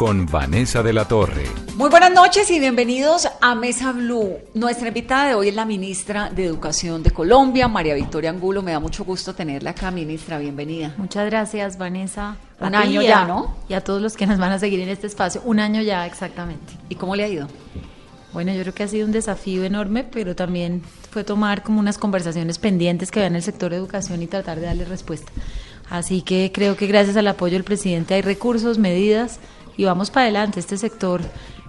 con Vanessa de la Torre. Muy buenas noches y bienvenidos a Mesa Blue. Nuestra invitada de hoy es la ministra de Educación de Colombia, María Victoria Angulo. Me da mucho gusto tenerla acá, ministra. Bienvenida. Muchas gracias, Vanessa. Un A año ya, a- ¿no? Y a todos los que nos van a seguir en este espacio. Un año ya, exactamente. ¿Y cómo le ha ido? Bueno, yo creo que ha sido un desafío enorme, pero también fue tomar como unas conversaciones pendientes que había en el sector de educación y tratar de darle respuesta. Así que creo que gracias al apoyo del presidente hay recursos, medidas y vamos para adelante. Este sector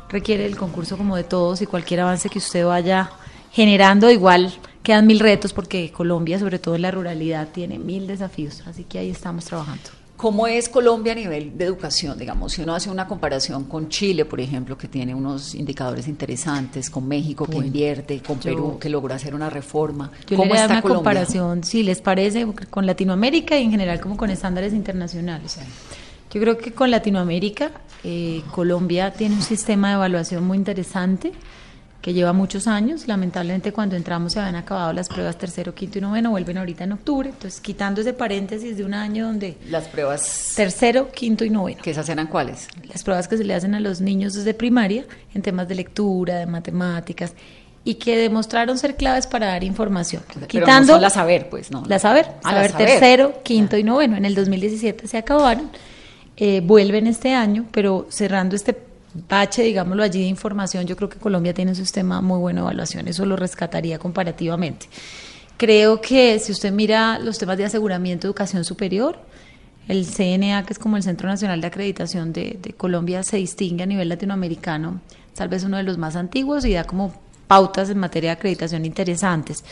requiere el concurso como de todos y cualquier avance que usted vaya generando, igual quedan mil retos porque Colombia, sobre todo en la ruralidad, tiene mil desafíos. Así que ahí estamos trabajando. ¿Cómo es Colombia a nivel de educación? Digamos, si uno hace una comparación con Chile, por ejemplo, que tiene unos indicadores interesantes, con México, que invierte, con yo- Perú, que logró hacer una reforma. Yo ¿Cómo le está una Colombia? comparación, si les parece, con Latinoamérica y en general como con estándares internacionales. Yo creo que con Latinoamérica, eh, Colombia tiene un sistema de evaluación muy interesante que lleva muchos años. Lamentablemente cuando entramos se habían acabado las pruebas tercero, quinto y noveno, vuelven ahorita en octubre. Entonces, quitando ese paréntesis de un año donde Las pruebas, tercero, quinto y noveno que esas eran cuáles? las pruebas que se le hacen a los niños desde primaria en temas de lectura, de matemáticas y que demostraron ser claves para dar información. Pero Quitando no son las saber, pues, ¿no? la saber, Ah, saber tercero, quinto y noveno. En el 2017 se acabaron, eh, vuelven este año, pero cerrando este bache, digámoslo allí, de información, yo creo que Colombia tiene un sistema muy bueno de evaluación, eso lo rescataría comparativamente. Creo que si usted mira los temas de aseguramiento educación superior, el CNA, que es como el Centro Nacional de Acreditación de, de Colombia, se distingue a nivel latinoamericano, tal vez uno de los más antiguos y da como pautas en materia de acreditación interesantes.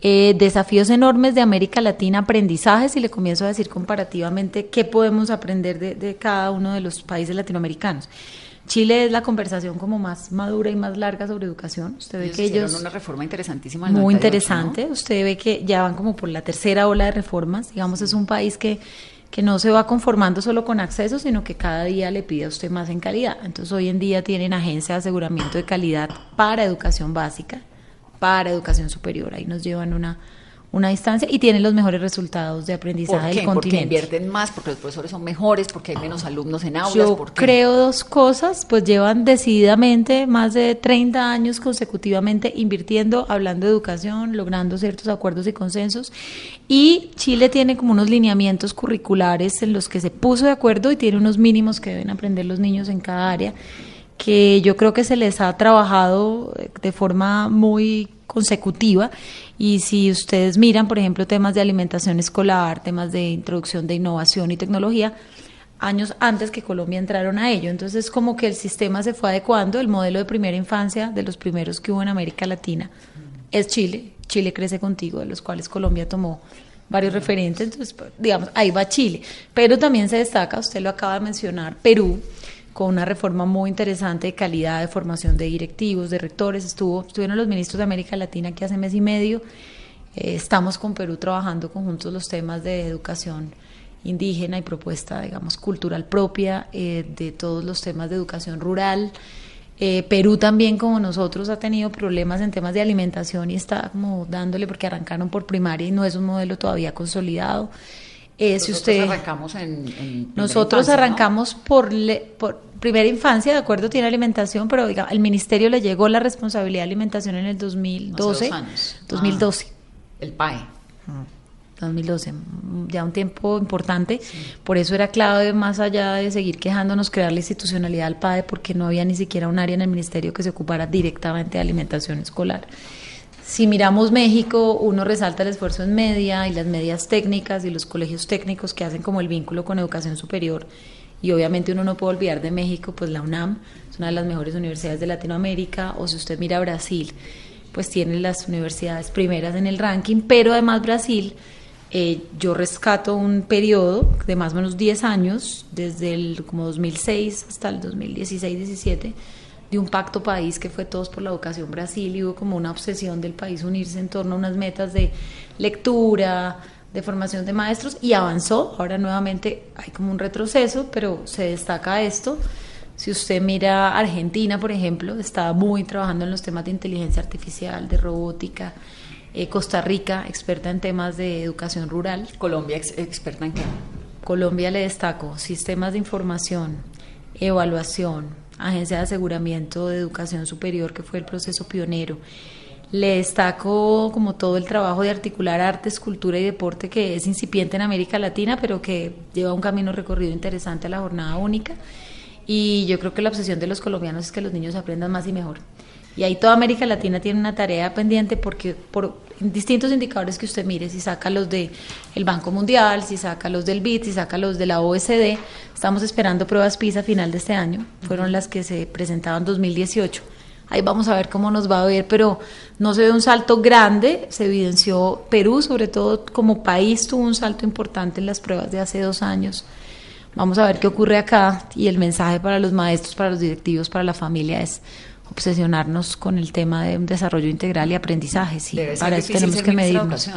Eh, desafíos enormes de América Latina, aprendizajes, y le comienzo a decir comparativamente qué podemos aprender de, de cada uno de los países latinoamericanos. Chile es la conversación como más madura y más larga sobre educación. Usted ve Ellos que ellos una reforma interesantísima. muy 98, interesante. Usted ve que ya van como por la tercera ola de reformas. Digamos, es un país que, que no se va conformando solo con acceso, sino que cada día le pide a usted más en calidad. Entonces, hoy en día tienen agencia de aseguramiento de calidad para educación básica, para educación superior. Ahí nos llevan una, una distancia y tienen los mejores resultados de aprendizaje ¿Por qué? del Porque continente. invierten más, porque los profesores son mejores, porque hay menos alumnos en aulas. Yo ¿por qué? creo dos cosas, pues llevan decididamente más de 30 años consecutivamente invirtiendo, hablando de educación, logrando ciertos acuerdos y consensos. Y Chile tiene como unos lineamientos curriculares en los que se puso de acuerdo y tiene unos mínimos que deben aprender los niños en cada área, que yo creo que se les ha trabajado de forma muy consecutiva y si ustedes miran, por ejemplo, temas de alimentación escolar, temas de introducción de innovación y tecnología, años antes que Colombia entraron a ello. Entonces, como que el sistema se fue adecuando, el modelo de primera infancia, de los primeros que hubo en América Latina, es Chile. Chile crece contigo, de los cuales Colombia tomó varios referentes. Entonces, digamos, ahí va Chile. Pero también se destaca, usted lo acaba de mencionar, Perú, con una reforma muy interesante de calidad de formación de directivos, de rectores. Estuvo, estuvieron los ministros de América Latina aquí hace mes y medio. Eh, estamos con Perú trabajando conjuntos los temas de educación indígena y propuesta, digamos, cultural propia, eh, de todos los temas de educación rural. Eh, Perú también, como nosotros, ha tenido problemas en temas de alimentación y está como dándole porque arrancaron por primaria y no es un modelo todavía consolidado. Eh, si Nosotros usted, arrancamos en, nosotros infancia, ¿no? arrancamos por, le- por primera infancia, de acuerdo, tiene alimentación, pero diga, al ministerio le llegó la responsabilidad de alimentación en el 2012, Hace dos años. 2012. El PAE. 2012, mm, ya un tiempo importante, por eso era clave, más allá de seguir quejándonos, crear la institucionalidad al PAE, porque no había ni siquiera un área en el ministerio que se ocupara directamente de alimentación escolar. Si miramos México, uno resalta el esfuerzo en media y las medias técnicas y los colegios técnicos que hacen como el vínculo con educación superior. Y obviamente uno no puede olvidar de México, pues la UNAM es una de las mejores universidades de Latinoamérica, o si usted mira Brasil, pues tiene las universidades primeras en el ranking, pero además Brasil Eh, yo rescato un periodo de más o menos 10 años, desde el como 2006 hasta el 2016-17, de un pacto país que fue Todos por la Educación Brasil y hubo como una obsesión del país unirse en torno a unas metas de lectura, de formación de maestros y avanzó. Ahora nuevamente hay como un retroceso, pero se destaca esto. Si usted mira Argentina, por ejemplo, está muy trabajando en los temas de inteligencia artificial, de robótica. Eh, Costa Rica, experta en temas de educación rural. Colombia, ex- experta en qué? Colombia le destaco sistemas de información, evaluación, agencia de aseguramiento de educación superior, que fue el proceso pionero. Le destaco como todo el trabajo de articular artes, cultura y deporte que es incipiente en América Latina, pero que lleva un camino recorrido interesante a la jornada única. Y yo creo que la obsesión de los colombianos es que los niños aprendan más y mejor. Y ahí toda América Latina tiene una tarea pendiente porque por distintos indicadores que usted mire, si saca los de el Banco Mundial, si saca los del BID, si saca los de la OSD, estamos esperando pruebas PISA a final de este año, fueron las que se presentaban en 2018. Ahí vamos a ver cómo nos va a ver, pero no se ve un salto grande, se evidenció Perú, sobre todo como país, tuvo un salto importante en las pruebas de hace dos años. Vamos a ver qué ocurre acá y el mensaje para los maestros, para los directivos, para la familia es obsesionarnos con el tema de un desarrollo integral y aprendizaje. Sí, Debe para eso tenemos que medirnos.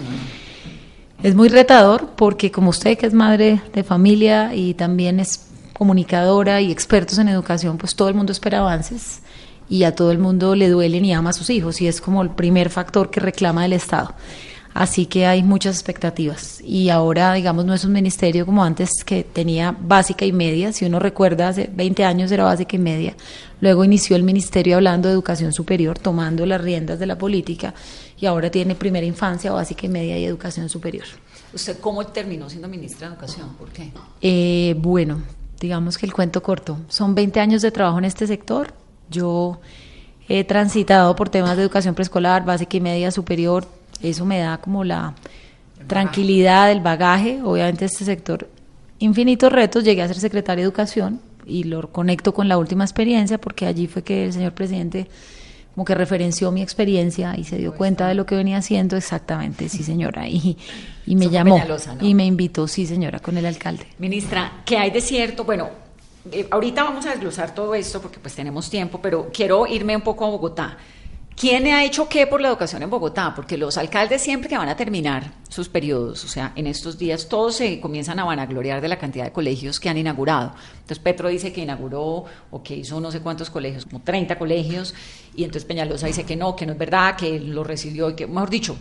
Es muy retador porque como usted que es madre de familia y también es comunicadora y expertos en educación, pues todo el mundo espera avances y a todo el mundo le duelen y ama a sus hijos y es como el primer factor que reclama el Estado. Así que hay muchas expectativas y ahora, digamos, no es un ministerio como antes que tenía básica y media. Si uno recuerda, hace 20 años era básica y media. Luego inició el ministerio hablando de educación superior, tomando las riendas de la política y ahora tiene primera infancia, básica y media y educación superior. ¿Usted cómo terminó siendo ministra de Educación? ¿Por qué? Eh, bueno, digamos que el cuento corto. Son 20 años de trabajo en este sector. Yo he transitado por temas de educación preescolar, básica y media superior. Eso me da como la tranquilidad, el bagaje. Obviamente este sector, infinitos retos. Llegué a ser secretaria de Educación y lo conecto con la última experiencia porque allí fue que el señor presidente como que referenció mi experiencia y se dio cuenta de lo que venía haciendo exactamente, sí señora, y, y me llamó Peñalosa, ¿no? y me invitó, sí señora, con el alcalde. Ministra, ¿qué hay de cierto? Bueno, eh, ahorita vamos a desglosar todo esto porque pues tenemos tiempo, pero quiero irme un poco a Bogotá. ¿Quién ha hecho qué por la educación en Bogotá? Porque los alcaldes siempre que van a terminar sus periodos, o sea, en estos días todos se comienzan a vanagloriar de la cantidad de colegios que han inaugurado. Entonces Petro dice que inauguró o que hizo no sé cuántos colegios, como 30 colegios, y entonces Peñalosa dice que no, que no es verdad, que lo recibió y que, mejor dicho,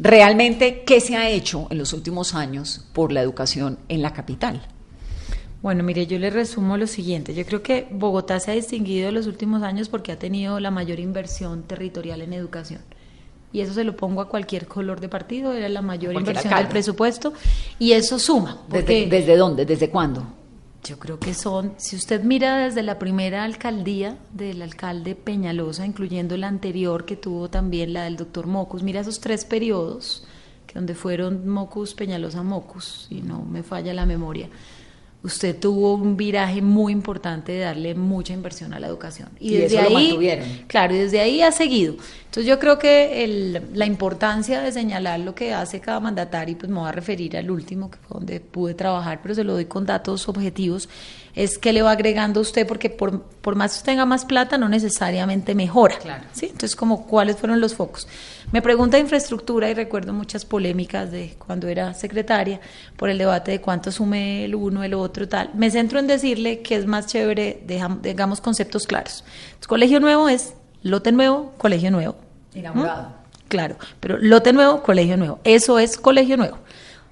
realmente, ¿qué se ha hecho en los últimos años por la educación en la capital? Bueno, mire, yo le resumo lo siguiente. Yo creo que Bogotá se ha distinguido en los últimos años porque ha tenido la mayor inversión territorial en educación. Y eso se lo pongo a cualquier color de partido, era la mayor inversión del presupuesto. Y eso suma. ¿Desde, ¿Desde dónde? ¿Desde cuándo? yo creo que son, si usted mira desde la primera alcaldía del alcalde Peñalosa, incluyendo la anterior que tuvo también la del doctor Mocus, mira esos tres periodos, que donde fueron Mocus, Peñalosa, Mocus, si no me falla la memoria, usted tuvo un viraje muy importante de darle mucha inversión a la educación. Y eso lo mantuvieron. Claro, y desde ahí ha seguido. Entonces yo creo que el- la importancia de señalar lo que hace cada mandatario, pues me voy a referir al último, que fue donde pude trabajar, pero se lo doy con datos objetivos, es que le va agregando a usted, porque por, por más que usted tenga más plata, no necesariamente mejora. Claro. ¿sí? Entonces, como cuáles fueron los focos. Me pregunta de infraestructura y recuerdo muchas polémicas de cuando era secretaria por el debate de cuánto asume el uno, el otro, tal. Me centro en decirle que es más chévere, dejam- digamos, conceptos claros. Entonces, colegio nuevo es lote nuevo, colegio nuevo. Inaugurado. ¿Mm? Claro, pero lote nuevo, colegio nuevo. Eso es colegio nuevo.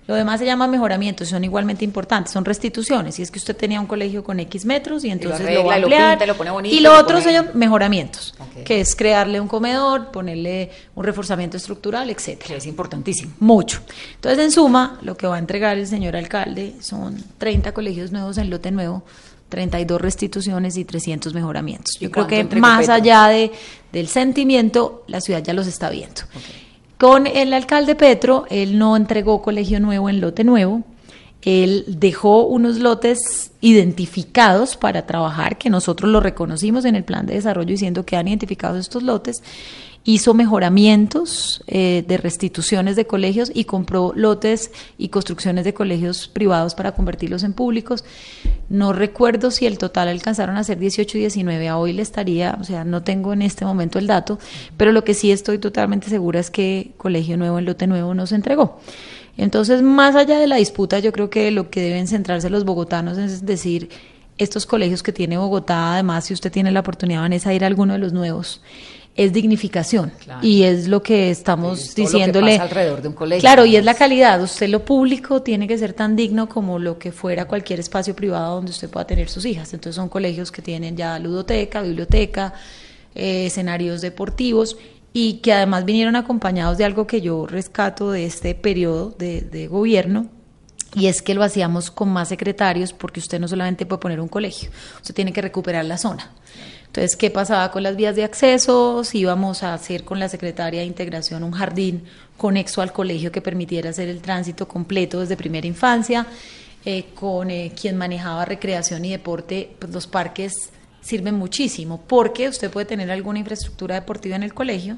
Lo demás se llama mejoramientos, son igualmente importantes, son restituciones. Si es que usted tenía un colegio con X metros y entonces arregla, lo va a lo ampliar. pinta, lo pone bonito, y lo otro pone- se llama mejoramientos, que es crearle un comedor, ponerle un reforzamiento estructural, etcétera. Que es importantísimo. Mucho. Entonces, en suma, lo que va a entregar el señor alcalde son 30 colegios nuevos en lote nuevo, 32 restituciones y 300 mejoramientos. ¿Y Yo creo que más allá de, del sentimiento, la ciudad ya los está viendo. Con el alcalde Petro, él no entregó colegio nuevo en lote nuevo. Él dejó unos lotes identificados para trabajar, que nosotros lo reconocimos en el plan de desarrollo diciendo que han identificados estos lotes, hizo mejoramientos eh, de restituciones de colegios y compró lotes y construcciones de colegios privados para convertirlos en públicos. No recuerdo si el total alcanzaron a ser 18 y 19, a hoy le estaría, o sea, no tengo en este momento el dato, pero lo que sí estoy totalmente segura es que Colegio Nuevo en lote nuevo no se entregó. Entonces, más allá de la disputa, yo creo que lo que deben centrarse los bogotanos es decir, estos colegios que tiene Bogotá, además, si usted tiene la oportunidad, Vanessa, de ir a alguno de los nuevos, es dignificación Claro. y es lo que estamos Es todo lo que diciéndole pasa alrededor de un colegio, claro y es la calidad usted lo público tiene que ser tan digno como lo que fuera cualquier espacio privado donde usted pueda tener sus hijas entonces son colegios que tienen ya ludoteca biblioteca eh, escenarios deportivos y que además vinieron acompañados de algo que yo rescato de este periodo de, de gobierno y es que lo hacíamos con más secretarios porque usted no solamente puede poner un colegio, usted tiene que recuperar la zona. Entonces, ¿qué pasaba con las vías de acceso? Si íbamos a hacer con la secretaria de integración un jardín conexo al colegio que permitiera hacer el tránsito completo desde primera infancia, eh, con eh, quien manejaba recreación y deporte, pues los parques sirven muchísimo porque usted puede tener alguna infraestructura deportiva en el colegio,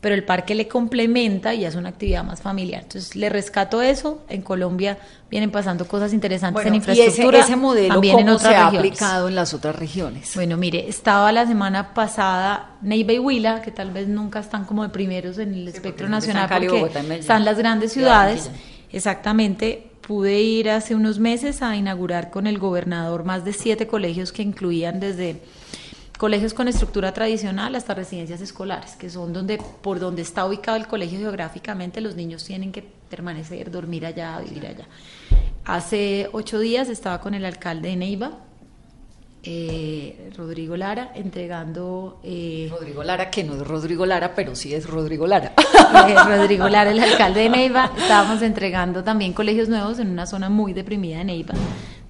pero el parque le complementa y es una actividad más familiar. Entonces, le rescato eso. En Colombia vienen pasando cosas interesantes Bueno, en y ese, infraestructura. ese modelo, también en ¿cómo otras se ha regiones. aplicado en las otras regiones? Bueno, mire, estaba la semana pasada Neiva y Huila, que tal vez nunca están como de primeros en el espectro porque nacional están Cali, porque Bogotá están las grandes ciudades. Exactamente. Pude ir hace unos meses a inaugurar con el gobernador más de siete colegios que incluían desde colegios con estructura tradicional hasta residencias escolares, que son donde por donde está ubicado el colegio geográficamente los niños tienen que permanecer, dormir allá, vivir allá. Hace ocho días estaba con el alcalde de Neiva, eh, Rodrigo Lara, entregando eh, Rodrigo Lara, que no es Rodrigo Lara, pero sí es Rodrigo Lara. eh, Rodrigo Lara, el alcalde de Neiva, estábamos entregando también colegios nuevos en una zona muy deprimida de Neiva.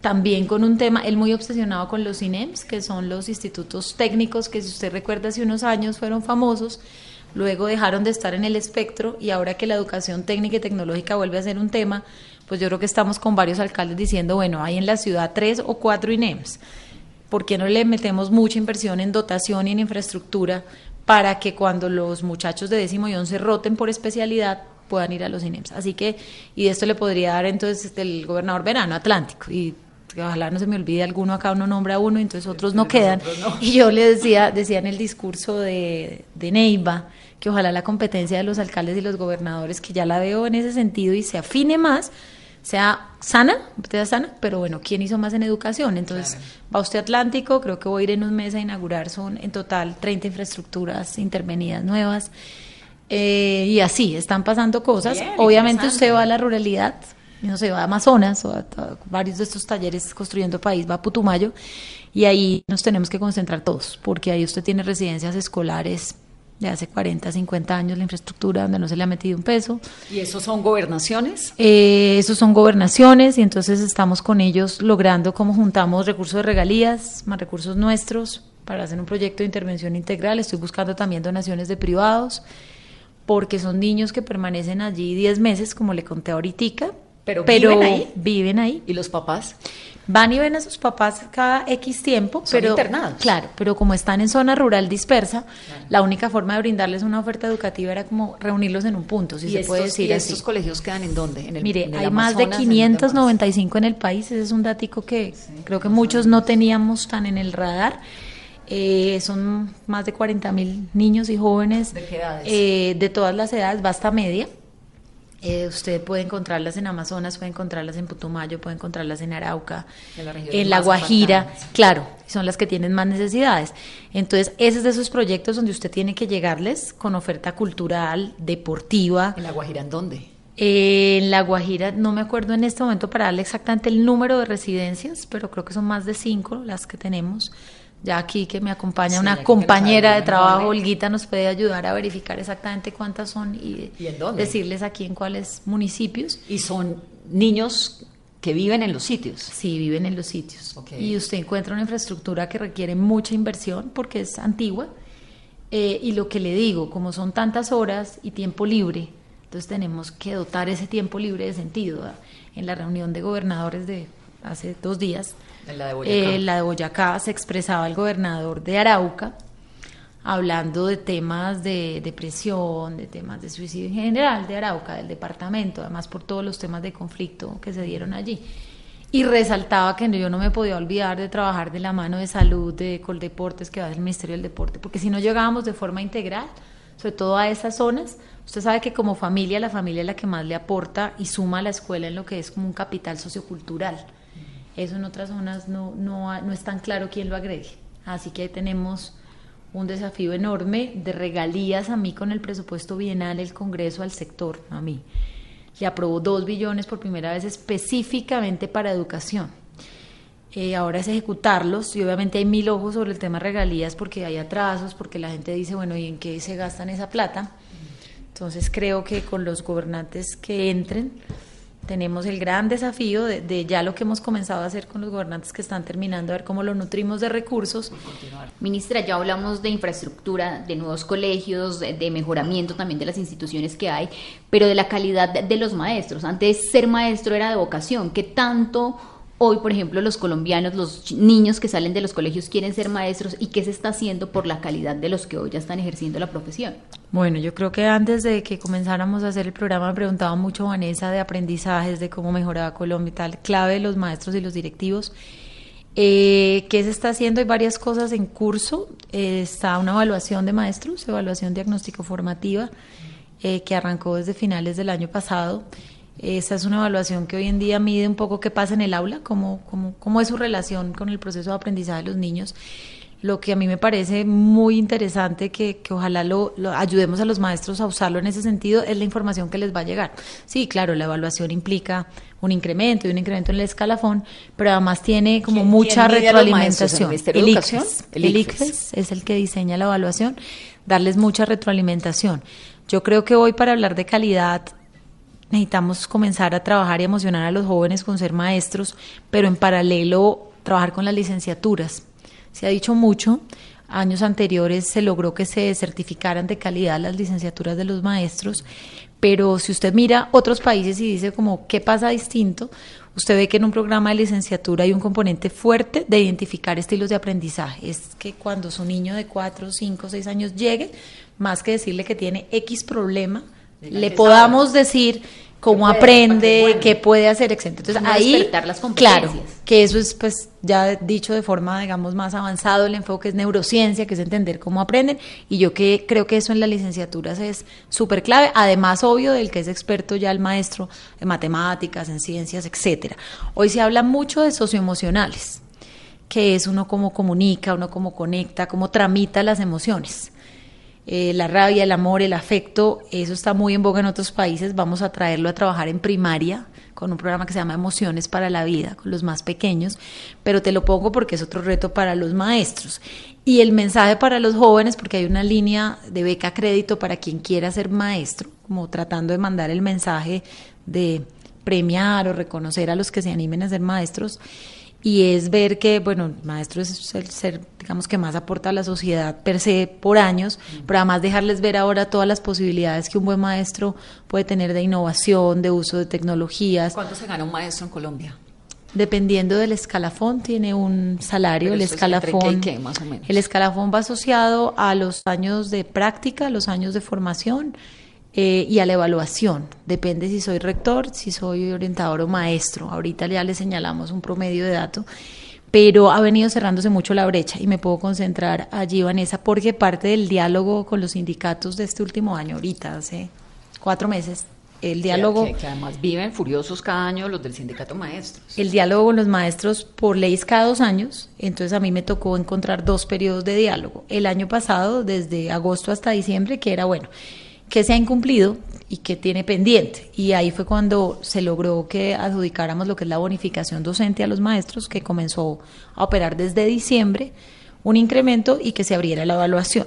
También con un tema, él muy obsesionado con los INEMS, que son los institutos técnicos que si usted recuerda hace unos años fueron famosos, luego dejaron de estar en el espectro y ahora que la educación técnica y tecnológica vuelve a ser un tema, pues yo creo que estamos con varios alcaldes diciendo, bueno, hay en la ciudad tres o cuatro INEMS. ¿por qué no le metemos mucha inversión en dotación y en infraestructura para que cuando los muchachos de décimo y once roten por especialidad puedan ir a los INEMS? Así que, y de esto le podría dar entonces el gobernador Verano Atlántico, y ojalá no se me olvide alguno acá, uno nombra a uno entonces otros no quedan. Y yo le decía, decía en el discurso de, de Neiva, que ojalá la competencia de los alcaldes y los gobernadores, que ya la veo en ese sentido y se afine más, sea sana, sea sana, pero bueno, ¿quién hizo más en educación? Entonces, va usted a Atlántico, creo que voy a ir en un mes a inaugurar, son en total 30 infraestructuras intervenidas nuevas. Eh, y así, están pasando cosas. Bien, Obviamente usted va a la ruralidad, no sé, va a Amazonas o a, a varios de estos talleres construyendo país, va a Putumayo, y ahí nos tenemos que concentrar todos, porque ahí usted tiene residencias escolares de hace 40, 50 años, la infraestructura donde no se le ha metido un peso. ¿Y esos son gobernaciones? Eh, esos son gobernaciones y entonces estamos con ellos logrando cómo juntamos recursos de regalías más recursos nuestros para hacer un proyecto de intervención integral. Estoy buscando también donaciones de privados porque son niños que permanecen allí 10 meses, como le conté ahorita. Pero viven ahí. Viven ahí. ¿Y los papás? Van y ven a sus papás cada X tiempo, Son pero internados. claro, pero como están en zona rural dispersa, la única forma de brindarles una oferta educativa era como reunirlos en un punto, si ¿Y se estos, puede decir y así. estos colegios quedan en dónde? ¿En el, Mire, en el hay más de Amazonas, en dónde más? 595 en el país, ese es un datico que creo que muchos no teníamos tan en el radar. Eh, son más de 40 mil niños y jóvenes ¿De qué edades? eh, de todas las edades, basta media. Eh, usted puede encontrarlas en Amazonas, puede encontrarlas en Putumayo, puede encontrarlas en Arauca, En La Guajira, claro, son las que tienen más necesidades. Entonces, ese es de esos proyectos donde usted tiene que llegarles con oferta cultural, deportiva, ¿En La Guajira en dónde? eh, en La Guajira, no me acuerdo en este momento para darle exactamente el número de residencias, pero creo que son más de cinco las que tenemos. Ya aquí que me acompaña Sí, una compañera de trabajo. Olguita, nos puede ayudar a verificar exactamente cuántas son y, ¿Y en dónde? decirles aquí en cuáles municipios. Y son niños que viven en los sitios. Sí, viven en los sitios. Y usted encuentra una infraestructura que requiere mucha inversión porque es antigua. Eh, y lo que le digo, como son tantas horas y tiempo libre, entonces tenemos que dotar ese tiempo libre de sentido. ¿verdad? En la reunión de gobernadores de hace dos días, En la de Boyacá. eh, la de Boyacá se expresaba el gobernador de Arauca hablando de temas de depresión, de temas de suicidio en general de Arauca, del departamento, además por todos los temas de conflicto que se dieron allí. Y resaltaba que yo no me podía olvidar de trabajar de la mano de salud, de Coldeportes, que va del Ministerio del Deporte, porque si no llegábamos de forma integral, sobre todo a esas zonas, usted sabe que como familia, la familia es la que más le aporta y suma a la escuela en lo que es como un capital sociocultural. Eso en otras zonas no, no, no es tan claro quién lo agregue. Así que ahí tenemos un desafío enorme de regalías a mí con el presupuesto bienal, el Congreso al sector, a mí. Le aprobó dos billones por primera vez específicamente para educación. Eh, ahora es ejecutarlos y obviamente hay mil ojos sobre el tema regalías porque hay atrasos, porque la gente dice, bueno, ¿y en qué se gastan esa plata? Entonces creo que con los gobernantes que entren tenemos el gran desafío de, ya lo que hemos comenzado a hacer con los gobernantes que están terminando, a ver cómo lo nutrimos de recursos. Ministra, ya hablamos de infraestructura, de nuevos colegios, de, mejoramiento también de las instituciones que hay, pero de la calidad de, de los maestros. Antes ser maestro era de vocación. ¿Qué tanto Hoy, por ejemplo, los colombianos, los niños que salen de los colegios quieren ser maestros y qué se está haciendo por la calidad de los que hoy ya están ejerciendo la profesión. Bueno, yo creo que antes de que comenzáramos a hacer el programa me preguntaba mucho Vanessa de aprendizajes, de cómo mejoraba Colombia y tal, clave de los maestros y los directivos. Eh, ¿Qué se está haciendo? Hay varias cosas en curso. Eh, está una evaluación de maestros, evaluación diagnóstico formativa, eh, que arrancó desde finales del año pasado esa es una evaluación que hoy en día mide un poco qué pasa en el aula, cómo, cómo, cómo es su relación con el proceso de aprendizaje de los niños. Lo que a mí me parece muy interesante, que, que ojalá lo, ayudemos a los maestros a usarlo en ese sentido, es la información que les va a llegar. Sí, claro, la evaluación implica un incremento y un incremento en el escalafón, pero además tiene como mucha retroalimentación. ¿El, ICFES, el ICFES es el que diseña la evaluación, darles mucha retroalimentación. Yo creo que hoy para hablar de calidad necesitamos comenzar a trabajar y emocionar a los jóvenes con ser maestros, pero en paralelo trabajar con las licenciaturas. Se ha dicho mucho, años anteriores se logró que se certificaran de calidad las licenciaturas de los maestros, pero si usted mira otros países y dice como qué pasa distinto, usted ve que en un programa de licenciatura hay un componente fuerte de identificar estilos de aprendizaje. Es que cuando su niño de 4, 5, 6 años llegue, más que decirle que tiene X problema, le podamos decir cómo aprende, qué puede hacer, etc. Entonces ahí, las claro, que eso es pues ya dicho de forma, digamos, más avanzado, el enfoque es neurociencia, que es entender cómo aprenden, y yo que creo que eso en las licenciaturas es súper clave, además obvio del que es experto ya el maestro en matemáticas, en ciencias, etcétera. Hoy se habla mucho de socioemocionales, que es uno cómo comunica, uno cómo conecta, cómo tramita las emociones. Eh, la rabia, el amor, el afecto, eso está muy en boga en otros países, vamos a traerlo a trabajar en primaria con un programa que se llama Emociones para la Vida, con los más pequeños, pero te lo pongo porque es otro reto para los maestros. Y el mensaje para los jóvenes, porque hay una línea de beca crédito para quien quiera ser maestro, como tratando de mandar el mensaje de premiar o reconocer a los que se animen a ser maestros y es ver que, bueno, el maestro es el ser, digamos, que más aporta a la sociedad per se por años, pero además dejarles ver ahora todas las posibilidades que un buen maestro puede tener de innovación, de uso de tecnologías. ¿Cuánto se gana un maestro en Colombia? Dependiendo del escalafón, tiene un salario, el escalafón. más o menos. El escalafón va asociado a los años de práctica, los años de formación eh, y a la evaluación. Depende si soy rector, si soy orientador o maestro. Ahorita ya le señalamos un promedio de datos, pero ha venido cerrándose mucho la brecha y me puedo concentrar allí, Vanessa, porque parte del diálogo con los sindicatos de este último año, ahorita, hace cuatro meses, el diálogo... Que, además viven furiosos cada año los del sindicato maestros. El diálogo con los maestros por ley es cada dos años, entonces a mí me tocó encontrar dos periodos de diálogo. El año pasado, desde agosto hasta diciembre, que era bueno que se ha incumplido y que tiene pendiente. Y ahí fue cuando se logró que adjudicáramos lo que es la bonificación docente a los maestros, que comenzó a operar desde diciembre, un incremento y que se abriera la evaluación.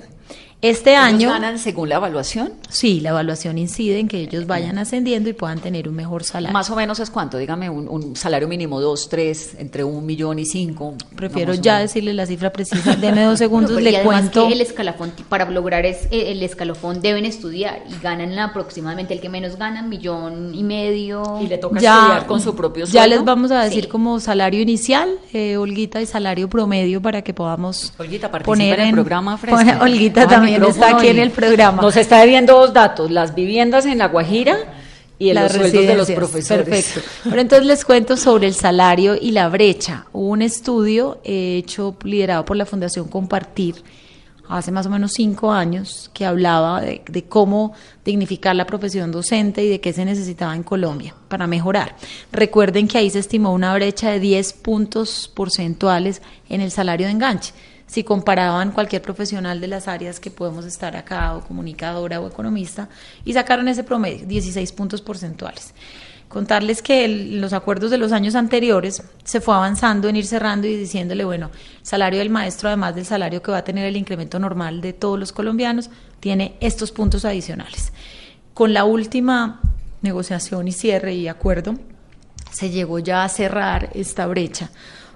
Este ¿Ellos año, ganan según la evaluación? sí, la evaluación incide en que ellos vayan ascendiendo y puedan tener un mejor salario. Más o menos es cuánto, dígame, un, un salario mínimo, dos, tres, entre un millón y cinco. Prefiero no, ya decirle la cifra precisa. Deme dos segundos, y le además cuento. que el escalafón, para lograr es, eh, el escalafón deben estudiar y ganan aproximadamente el que menos gana, millón y medio. Y le toca ya, estudiar con su propio ya sueldo. les vamos a decir Sí. como salario inicial, eh, Olguita, y salario promedio para que podamos Olguita, participa poner en el programa fresca. Olguita Coja el también está aquí en el programa. Nos está debiendo dos datos, las viviendas en La Guajira y Las los sueldos de los profesores. Perfecto. Pero entonces les cuento sobre el salario y la brecha. Hubo un estudio eh, hecho, liderado por la Fundación Compartir, hace más o menos cinco años, que hablaba de, de cómo dignificar la profesión docente y de qué se necesitaba en Colombia para mejorar. Recuerden que ahí se estimó una brecha de 10 puntos porcentuales en el salario de enganche. Si comparaban cualquier profesional de las áreas que podemos estar acá, o comunicadora o economista, y sacaron ese promedio, 16 puntos porcentuales. Contarles que el- los acuerdos de los años anteriores se fue avanzando en ir cerrando y diciéndole, bueno, salario del maestro, además del salario que va a tener el incremento normal de todos los colombianos, tiene estos puntos adicionales. Con la última negociación y cierre y acuerdo, se llegó ya a cerrar esta brecha.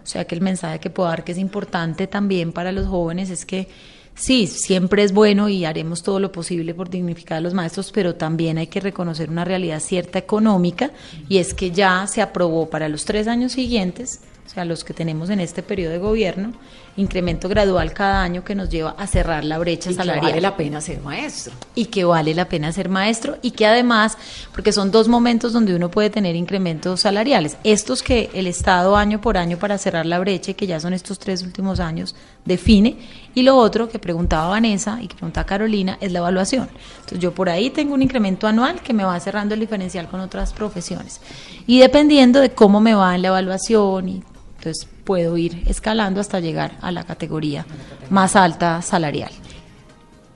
O sea que el mensaje que puedo dar que es importante también para los jóvenes es que sí, siempre es bueno y haremos todo lo posible por dignificar a los maestros, pero también hay que reconocer una realidad cierta económica y es que ya se aprobó para los tres años siguientes, o sea, los que tenemos en este periodo de gobierno, incremento gradual cada año que nos lleva a cerrar la brecha Y que salarial vale la pena ser maestro. y que vale la pena ser maestro y que además, porque son dos momentos donde uno puede tener incrementos salariales, estos que el Estado año por año para cerrar la brecha, que ya son estos tres últimos años, define, y lo otro que preguntaba Vanessa y que preguntaba Carolina es la evaluación. Entonces yo por ahí tengo un incremento anual que me va cerrando el diferencial con otras profesiones y dependiendo de cómo me va en la evaluación y entonces puedo ir escalando hasta llegar a la categoría más alta salarial.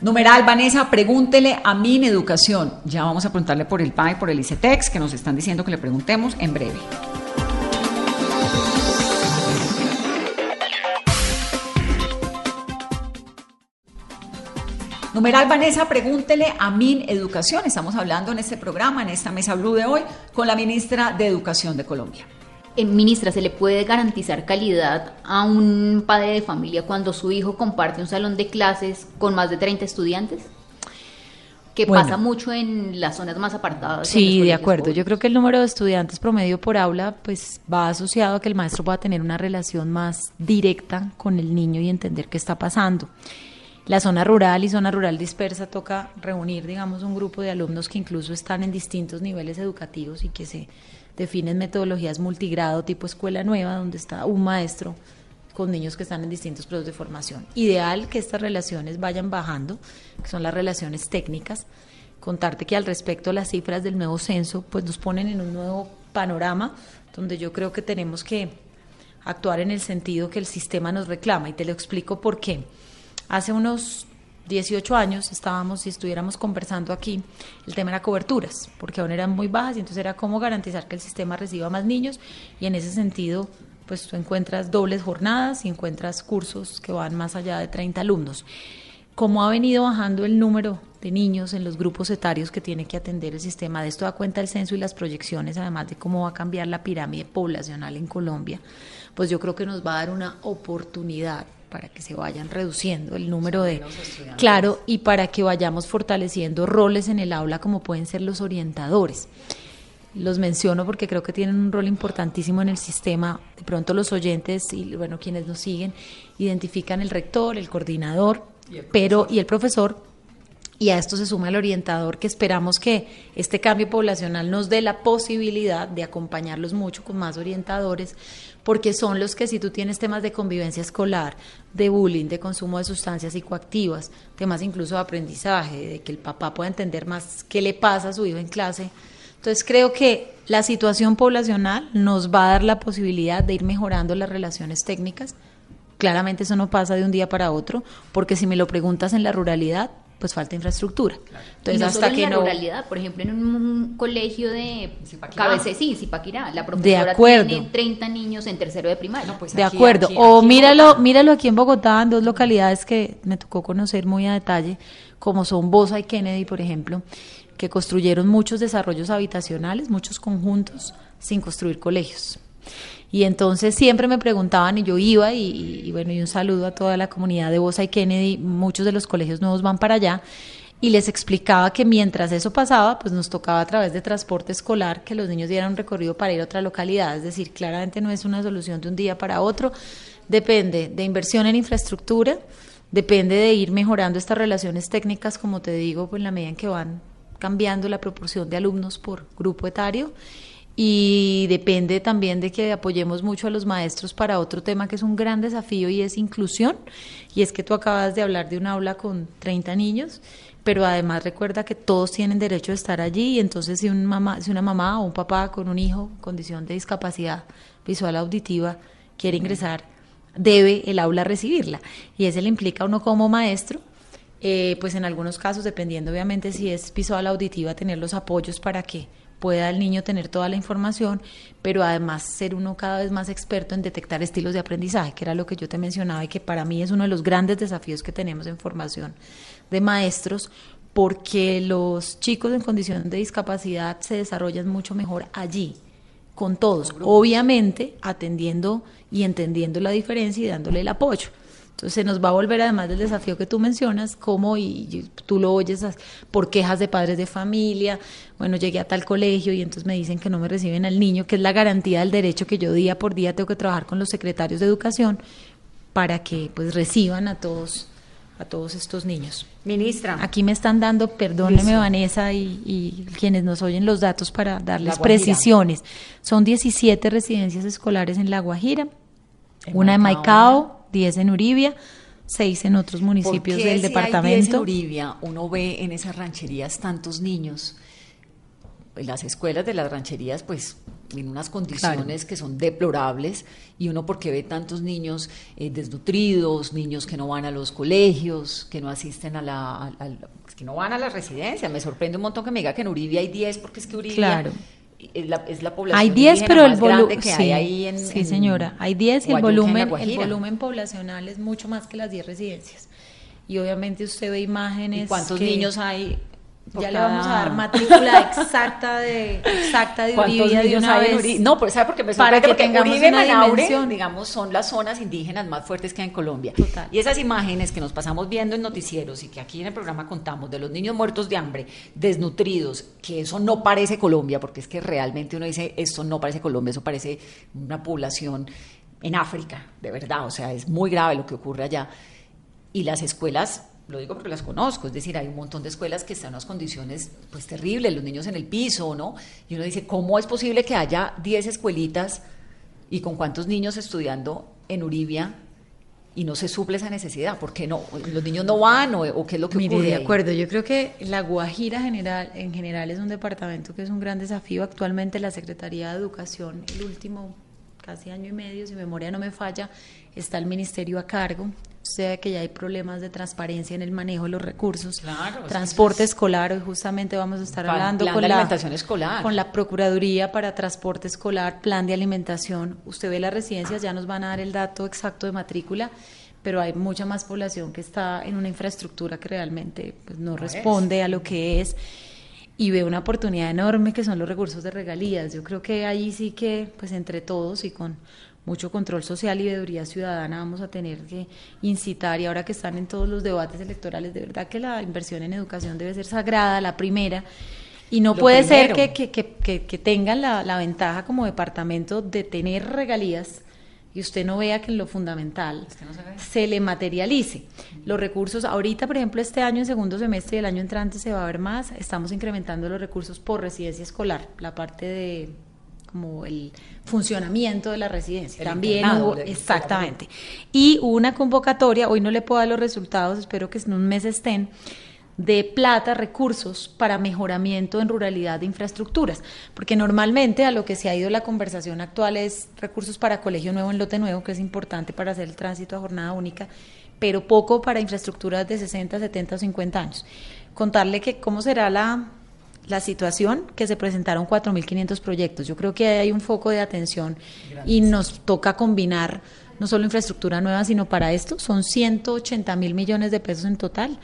Numeral, Vanessa, pregúntele a Min Educación. Ya vamos a preguntarle por el PAE, por el ICETEX, que nos están diciendo que le preguntemos en breve. Numeral Vanessa, pregúntele a Min Educación. Estamos hablando en este programa, en esta mesa blue de hoy, con la ministra de Educación de Colombia. Eh, ministra, ¿se le puede garantizar calidad a un padre de familia cuando su hijo comparte un salón de clases con más de 30 estudiantes? Que Bueno. pasa mucho en las zonas más apartadas. Sí, de acuerdo. Yo creo que el número de estudiantes promedio por aula pues va asociado a que el maestro pueda tener una relación más directa con el niño y entender qué está pasando. La zona rural y zona rural dispersa toca reunir, digamos, un grupo de alumnos que incluso están en distintos niveles educativos y que se definen metodologías multigrado tipo escuela nueva, donde está un maestro con niños que están en distintos procesos de formación. Ideal que estas relaciones vayan bajando, que son las relaciones técnicas. Contarte que al respecto las cifras del nuevo censo pues nos ponen en un nuevo panorama donde yo creo que tenemos que actuar en el sentido que el sistema nos reclama y te lo explico por qué. Hace unos 18 años estábamos, si estuviéramos conversando aquí, el tema era coberturas, porque aún eran muy bajas y entonces era cómo garantizar que el sistema reciba más niños y en ese sentido pues tú encuentras dobles jornadas y encuentras cursos que van más allá de 30 alumnos. Como ha venido bajando el número de niños en los grupos etarios que tiene que atender el sistema, de esto da cuenta el censo y las proyecciones, además de cómo va a cambiar la pirámide poblacional en Colombia, pues yo creo que nos va a dar una oportunidad para que se vayan reduciendo el número de claro y para que vayamos fortaleciendo roles en el aula como pueden ser los orientadores. Los menciono porque creo que tienen un rol importantísimo en el sistema. De pronto los oyentes y bueno, quienes nos siguen identifican el rector, el coordinador, pero y el profesor. Y a esto se suma el orientador que esperamos que este cambio poblacional nos dé la posibilidad de acompañarlos mucho con más orientadores, porque son los que si tú tienes temas de convivencia escolar, de bullying, de consumo de sustancias psicoactivas, temas incluso de aprendizaje, de que el papá pueda entender más qué le pasa a su hijo en clase, entonces creo que la situación poblacional nos va a dar la posibilidad de ir mejorando las relaciones técnicas. Claramente eso no pasa de un día para otro, porque si me lo preguntas en la ruralidad, pues falta infraestructura. Entonces, y no hasta solo que en la no ruralidad, por ejemplo, en un, colegio de cabece, sí, Zipaquirá, la profesora tiene 30 niños en tercero de primaria. pues de acuerdo. o míralo, míralo aquí en Bogotá, en dos localidades que me tocó conocer muy a detalle, como son Bosa y Kennedy, por ejemplo, que construyeron muchos desarrollos habitacionales, muchos conjuntos, sin construir colegios. Y entonces siempre me preguntaban y yo iba y, bueno, y un saludo a toda la comunidad de Bosa y Kennedy, muchos de los colegios nuevos van para allá. Y les explicaba que mientras eso pasaba, pues nos tocaba a través de transporte escolar que los niños dieran un recorrido para ir a otra localidad, es decir, claramente no es una solución de un día para otro, depende de inversión en infraestructura, depende de ir mejorando estas relaciones técnicas, como te digo, pues en la medida en que van cambiando la proporción de alumnos por grupo etario y depende también de que apoyemos mucho a los maestros para otro tema que es un gran desafío y es inclusión. Y es que tú acabas de hablar de un aula con 30 niños, pero además recuerda que todos tienen derecho a estar allí y entonces si, un mamá, si una mamá o un papá con un hijo con condición de discapacidad visual auditiva quiere ingresar, debe el aula recibirla. Y eso le implica a uno como maestro eh, pues en algunos casos, dependiendo obviamente si es visual auditiva, tener los apoyos para que pueda el niño tener toda la información, pero además ser uno cada vez más experto en detectar estilos de aprendizaje, que era lo que yo te mencionaba y que para mí es uno de los grandes desafíos que tenemos en formación de maestros, porque los chicos en condición de discapacidad se desarrollan mucho mejor allí, con todos, obviamente atendiendo y entendiendo la diferencia y dándole el apoyo. Entonces se nos va a volver además del desafío que tú mencionas, como y, tú lo oyes por quejas de padres de familia, bueno, llegué a tal colegio y entonces me dicen que no me reciben al niño, que es la garantía del derecho que yo día por día tengo que trabajar con los secretarios de educación para que pues reciban a todos a todos estos niños. Ministra. Aquí me están dando, perdóneme Vanessa y, quienes nos oyen los datos para darles precisiones. Son 17 residencias escolares en La Guajira, una en Maicao, 10 en Uribia, 6 en otros municipios del departamento. Hay 10 en Uribia, uno ve en esas rancherías tantos niños. En las escuelas de las rancherías, pues en unas condiciones que son deplorables y uno porque ve tantos niños eh, desnutridos, niños que no van a los colegios, que no asisten a la, que no van a la residencia. Me sorprende un montón que me diga que en Uribia hay 10 porque es que Uribia claro es la, población hay 10 pero el volumen sí, hay ahí en, sí señora. Hay 10 y el volumen el volumen poblacional es mucho más que las 10 residencias. Y obviamente usted ve imágenes ¿Y cuántos niños hay ya le vamos a dar matrícula exacta de exacta de Uribe de una vez. No, pero ¿sabe por qué me sorprende? Para que porque Uribe y Manaure, digamos, son las zonas indígenas más fuertes que hay en Colombia. Total. Y esas imágenes que nos pasamos viendo en noticieros y que aquí en el programa contamos de los niños muertos de hambre, desnutridos, que eso no parece Colombia, porque es que realmente uno dice, esto no parece Colombia, eso parece una población en África, de verdad, o sea, es muy grave lo que ocurre allá. Y las escuelas lo digo porque las conozco, es decir, hay un montón de escuelas que están en unas condiciones pues terribles, los niños en el piso, ¿no? Y uno dice, ¿cómo es posible que haya 10 escuelitas y con cuántos niños estudiando en Uribia y no se suple esa necesidad? ¿Por qué no? ¿Los niños no van o, qué es lo que Mire, ocurre? de acuerdo, yo creo que la Guajira general, en general es un departamento que es un gran desafío. Actualmente la Secretaría de Educación, el último casi año y medio, si memoria no me falla, está el ministerio a cargo sé que ya hay problemas de transparencia en el manejo de los recursos. transporte escolar, hoy justamente vamos a estar hablando con, la, escolar. con la Procuraduría para Transporte Escolar, plan de alimentación. Usted ve las residencias, ya nos van a dar el dato exacto de matrícula, pero hay mucha más población que está en una infraestructura que realmente pues, no, responde a lo que es y ve una oportunidad enorme que son los recursos de regalías. Yo creo que ahí sí que, pues entre todos y con mucho control social y veeduría ciudadana vamos a tener que incitar y ahora que están en todos los debates electorales, de verdad que la inversión en educación debe ser sagrada, la primera. Y no puede ser que, que, que, que tengan la, la, ventaja como departamento de tener regalías y usted no vea que en lo fundamental se, le materialice. Los recursos, ahorita por ejemplo este año en segundo semestre y el año entrante se va a ver más, estamos incrementando los recursos por residencia escolar, la parte de como el funcionamiento de la residencia. También hubo, exactamente. Y hubo una convocatoria, hoy no le puedo dar los resultados, espero que en un mes estén, de plata, recursos para mejoramiento en ruralidad de infraestructuras, porque normalmente a lo que se ha ido la conversación actual es recursos para colegio nuevo en lote nuevo, que es importante para hacer el tránsito a jornada única, pero poco para infraestructuras de 60, 70 o 50 años. Contarle que cómo será la, la situación, que se presentaron 4.500 proyectos. Yo creo que hay un foco de atención y nos toca combinar no solo infraestructura nueva, sino para esto son 180 mil millones de pesos en total.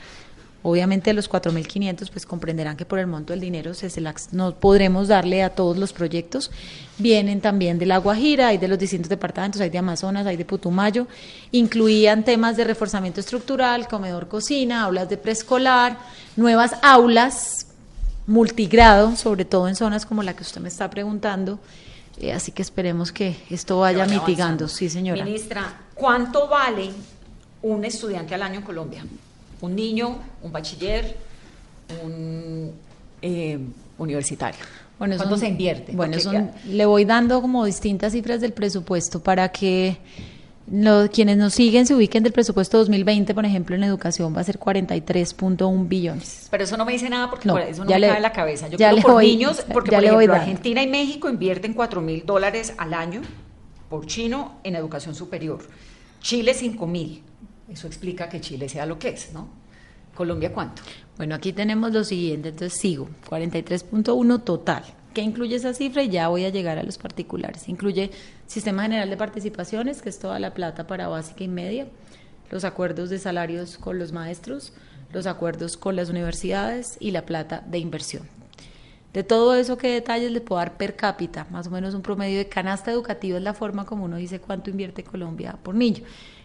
Obviamente los 4.500 pues comprenderán que por el monto del dinero se, se la- no podremos darle a todos los proyectos. Vienen también de La Guajira, hay de los distintos departamentos, hay de Amazonas, hay de Putumayo. Incluían temas de reforzamiento estructural, comedor cocina, aulas de preescolar, nuevas aulas multigrado, sobre todo en zonas como la que usted me está preguntando. Eh, así que esperemos que esto vaya, vaya mitigando. avanzando. Sí, señora. Ministra, ¿cuánto vale un estudiante al año en Colombia? Un niño, un bachiller, un eh, universitario. Bueno, ¿Cuánto son- se invierte? Bueno, son- le voy dando como distintas cifras del presupuesto para que lo- quienes nos siguen se ubiquen del presupuesto 2020, por ejemplo, en educación va a ser 43.1 billones. Pero eso no me dice nada porque No, por eso no me le- cabe en la cabeza. Yo le por voy- niños, porque por ejemplo. Argentina y México invierten 4 mil dólares al año por chino en educación superior. Chile 5 mil. Eso explica que Chile sea lo que es, ¿no? Colombia cuánto? Bueno, aquí tenemos lo siguiente, entonces sigo, 43.1 total. ¿Qué incluye esa cifra? Y ya voy a llegar a los particulares. Incluye Sistema General de Participaciones, que es toda la plata para básica y media, los acuerdos de salarios con los maestros, los acuerdos con las universidades y la plata de inversión. De todo eso, ¿qué detalles le puedo dar per cápita? Más o menos un promedio de canasta educativa es la forma como uno dice cuánto invierte Colombia por niño.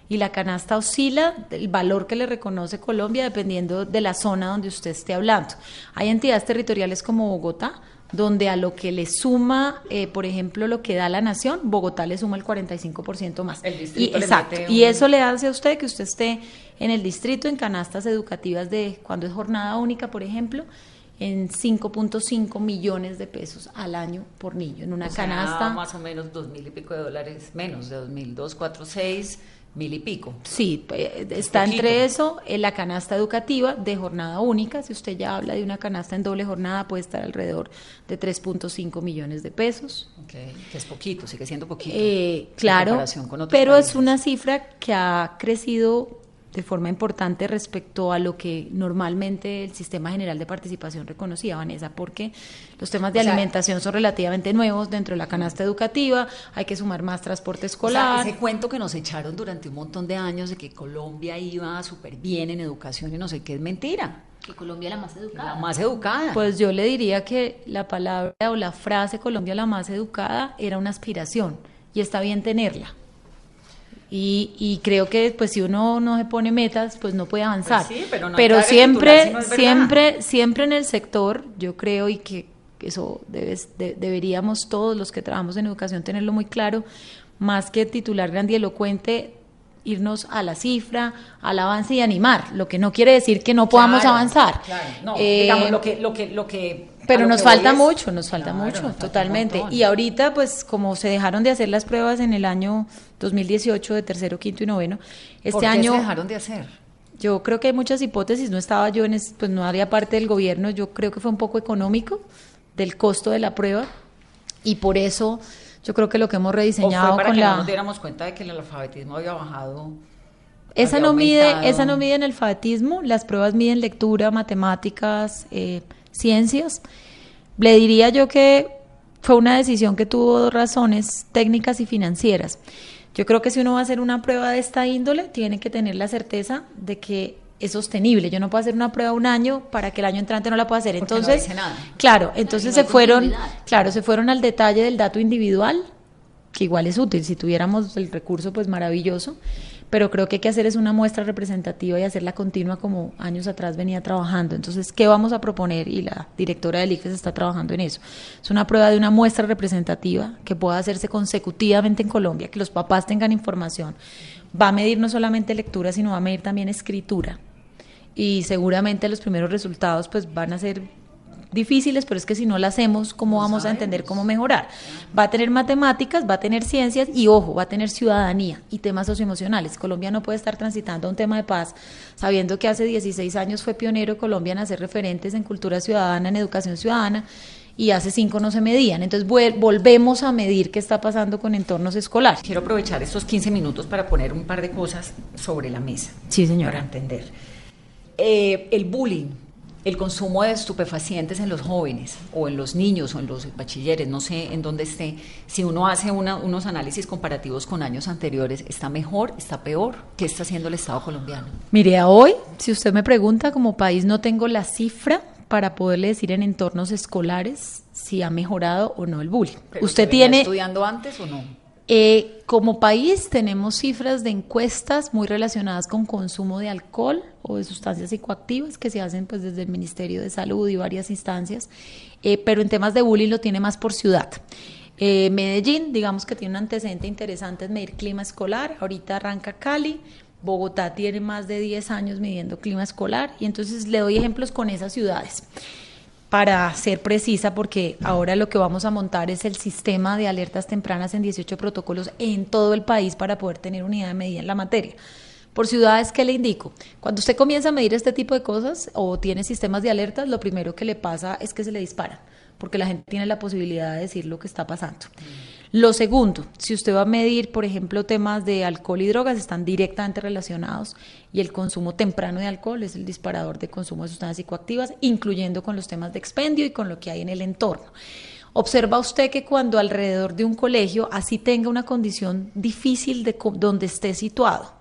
Y la canasta oscila el valor que le reconoce Colombia dependiendo de la zona donde usted esté hablando. Hay entidades territoriales como Bogotá, donde a lo que le suma, eh, por ejemplo, lo que da la nación, Bogotá le suma el 45% más. El y, distrito le exacto. Y eso le hace a usted que usted esté en el distrito en canastas educativas de cuando es jornada única, por ejemplo, en 5.5 millones de pesos al año por niño, en una O sea, canasta. más o menos dos mil y pico de dólares, menos de dos mil, dos, cuatro, seis, mil y pico. Sí, eh, está poquito. entre eso en la canasta educativa de jornada única. Si usted ya habla de una canasta en doble jornada, puede estar alrededor de 3.5 millones de pesos. Que es poquito, sigue siendo poquito. Eh, claro, con pero es una cifra que ha crecido de forma importante respecto a lo que normalmente el Sistema General de Participación reconocía, Vanessa, porque los temas de O sea, alimentación son relativamente nuevos dentro de la canasta educativa, hay que sumar más transporte O sea, escolar. ese cuento que nos echaron durante un montón de años de que Colombia iba súper bien en educación y no sé qué es mentira. Que Colombia es la más educada. La más educada. Pues yo le diría que la palabra o la frase Colombia la más educada era una aspiración y está bien tenerla. Y, y creo que pues si uno no se pone metas, pues no puede avanzar. sí, pero no el siempre, no siempre, siempre en el sector, yo creo y que eso debes- de- deberíamos todos los que trabajamos en educación tenerlo muy claro, más que titular grandilocuente, irnos a la cifra, al avance y animar, lo que no quiere decir que no podamos Claro, avanzar. Claro, no, Eh, digamos lo que, lo que, lo que. Pero nos falta es- mucho, nos falta Claro, mucho, nos falta un totalmente. Y ahorita, pues, como se dejaron de hacer las pruebas en el año 2018 de tercero, quinto y noveno, este ¿Por qué año se dejaron de hacer? yo creo que hay muchas hipótesis, no estaba yo en, es- pues no haría parte del gobierno, yo creo que fue un poco económico del costo de la prueba y por eso yo creo que lo que hemos ¿O fue rediseñado para con que la no nos diéramos cuenta de que el alfabetismo había bajado? Esa había no mide, esa no mide en alfabetismo, las pruebas miden lectura, matemáticas, eh, ciencias. Le diría yo que fue una decisión que tuvo dos razones técnicas y financieras. Yo creo que si uno va a hacer una prueba de esta índole, tiene que tener la certeza de que es sostenible. Yo no puedo hacer una prueba un año para que el año entrante no la pueda hacer. Porque Entonces, nada. claro, entonces no se fueron, claro, se fueron al detalle del dato individual, que igual es útil, si tuviéramos el recurso, pues maravilloso, pero creo que hay que hacer es una muestra representativa y hacerla continua como años atrás venía trabajando. Entonces, ¿qué vamos a proponer? Y la directora del ICFES está trabajando en eso. Es una prueba de una muestra representativa que pueda hacerse consecutivamente en Colombia, que los papás tengan información. Va a medir no solamente lectura, sino va a medir también escritura. Y seguramente los primeros resultados pues van a ser difíciles, pero es que si no la hacemos, ¿cómo vamos a entender cómo mejorar? Va a tener matemáticas, va a tener ciencias y, ojo, va a tener ciudadanía y temas socioemocionales. Colombia no puede estar transitando a un tema de paz sabiendo que hace 16 años fue pionero Colombia en hacer referentes en cultura ciudadana, en educación ciudadana y hace cinco no se medían. Entonces volvemos a medir qué está pasando con entornos escolares. Quiero aprovechar estos 15 minutos para poner un par de cosas sobre la mesa. Sí, señora. Para entender. Eh, el bullying, el consumo de estupefacientes en los jóvenes, o en los niños, o en los bachilleres, no sé en dónde esté. Si uno hace una- unos análisis comparativos con años anteriores, ¿está mejor? ¿Está peor? ¿Qué está haciendo el Estado colombiano? Mire, a hoy, si usted me pregunta, como país no tengo la cifra para poderle decir en entornos escolares si ha mejorado o no el bullying. ¿Pero Usted tiene, estudiando antes o no? Eh, como país tenemos cifras de encuestas muy relacionadas con consumo de alcohol o de sustancias psicoactivas que se hacen pues desde el Ministerio de Salud y varias instancias, eh, pero en temas de bullying lo tiene más por ciudad. Eh, Medellín, digamos que tiene un antecedente interesante en medir clima escolar, ahorita arranca Cali, Bogotá tiene más de 10 años midiendo clima escolar. Y entonces le doy ejemplos con esas ciudades para ser precisa, porque ahora lo que vamos a montar es el sistema de alertas tempranas en 18 protocolos en todo el país para poder tener unidad de medida en la materia. Por ciudades, ¿qué le indico? Cuando usted comienza a medir este tipo de cosas o tiene sistemas de alertas, lo primero que le pasa es que se le disparan, porque la gente tiene la posibilidad de decir lo que está pasando. Lo segundo, si usted va a medir, por ejemplo, temas de alcohol y drogas, están directamente relacionados y el consumo temprano de alcohol es el disparador de consumo de sustancias psicoactivas, incluyendo con los temas de expendio y con lo que hay en el entorno. Observa usted que cuando alrededor de un colegio, así tenga una condición difícil de donde esté situado,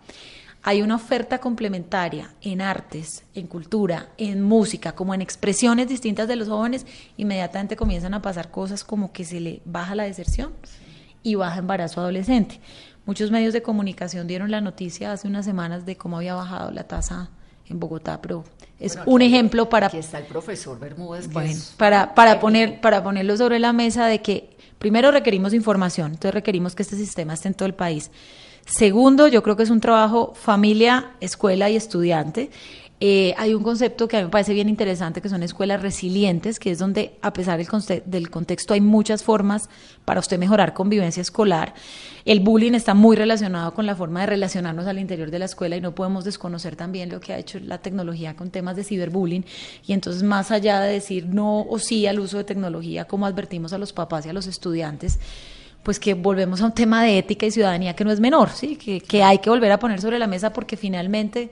hay una oferta complementaria en artes, en cultura, en música, como en expresiones distintas de los jóvenes, inmediatamente comienzan a pasar cosas como que se le baja la deserción y baja embarazo adolescente. Muchos medios de comunicación dieron la noticia hace unas semanas de cómo había bajado la tasa en Bogotá, pero es Bueno, un ejemplo para Aquí está el profesor Bermúdez. que bueno, es- para, para, poner, para ponerlo sobre la mesa de que primero requerimos información, entonces requerimos que este sistema esté en todo el país. Segundo, yo creo que es un trabajo familia, escuela y estudiante. Eh, hay un concepto que a mí me parece bien interesante, que son escuelas resilientes, que es donde, a pesar del, conte- del contexto, hay muchas formas para usted mejorar convivencia escolar. El bullying está muy relacionado con la forma de relacionarnos al interior de la escuela y no podemos desconocer también lo que ha hecho la tecnología con temas de ciberbullying. Y entonces, más allá de decir no o sí al uso de tecnología, como advertimos a los papás y a los estudiantes, pues que volvemos a un tema de ética y ciudadanía que no es menor, ¿sí? que, que hay que volver a poner sobre la mesa porque finalmente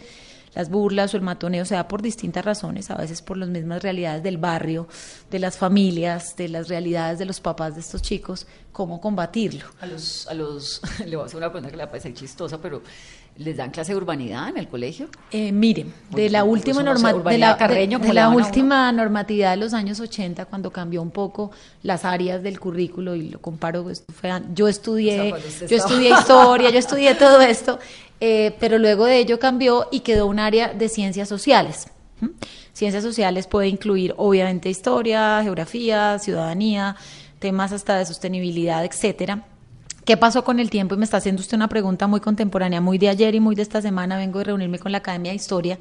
las burlas o el matoneo se da por distintas razones, a veces por las mismas realidades del barrio, de las familias, de las realidades de los papás de estos chicos, cómo combatirlo. A los, a los, le voy a hacer una pregunta que le parecer chistosa, pero ¿les dan clase de urbanidad en el colegio? Eh, miren, de la última uno se norma- de la, Carreño, de última normatividad de los años 80 cuando cambió un poco las áreas del currículo y lo comparo pues, fue yo O estudié sea, yo estudié historia, yo estudié todo esto, eh, pero luego de ello cambió y quedó un área de ciencias sociales. Ciencias sociales puede incluir obviamente historia, geografía, ciudadanía, temas hasta de sostenibilidad, etcétera. ¿Qué pasó con el tiempo? Y me está haciendo usted una pregunta muy contemporánea, muy de ayer y muy de esta semana. Vengo de reunirme con la Academia de Historia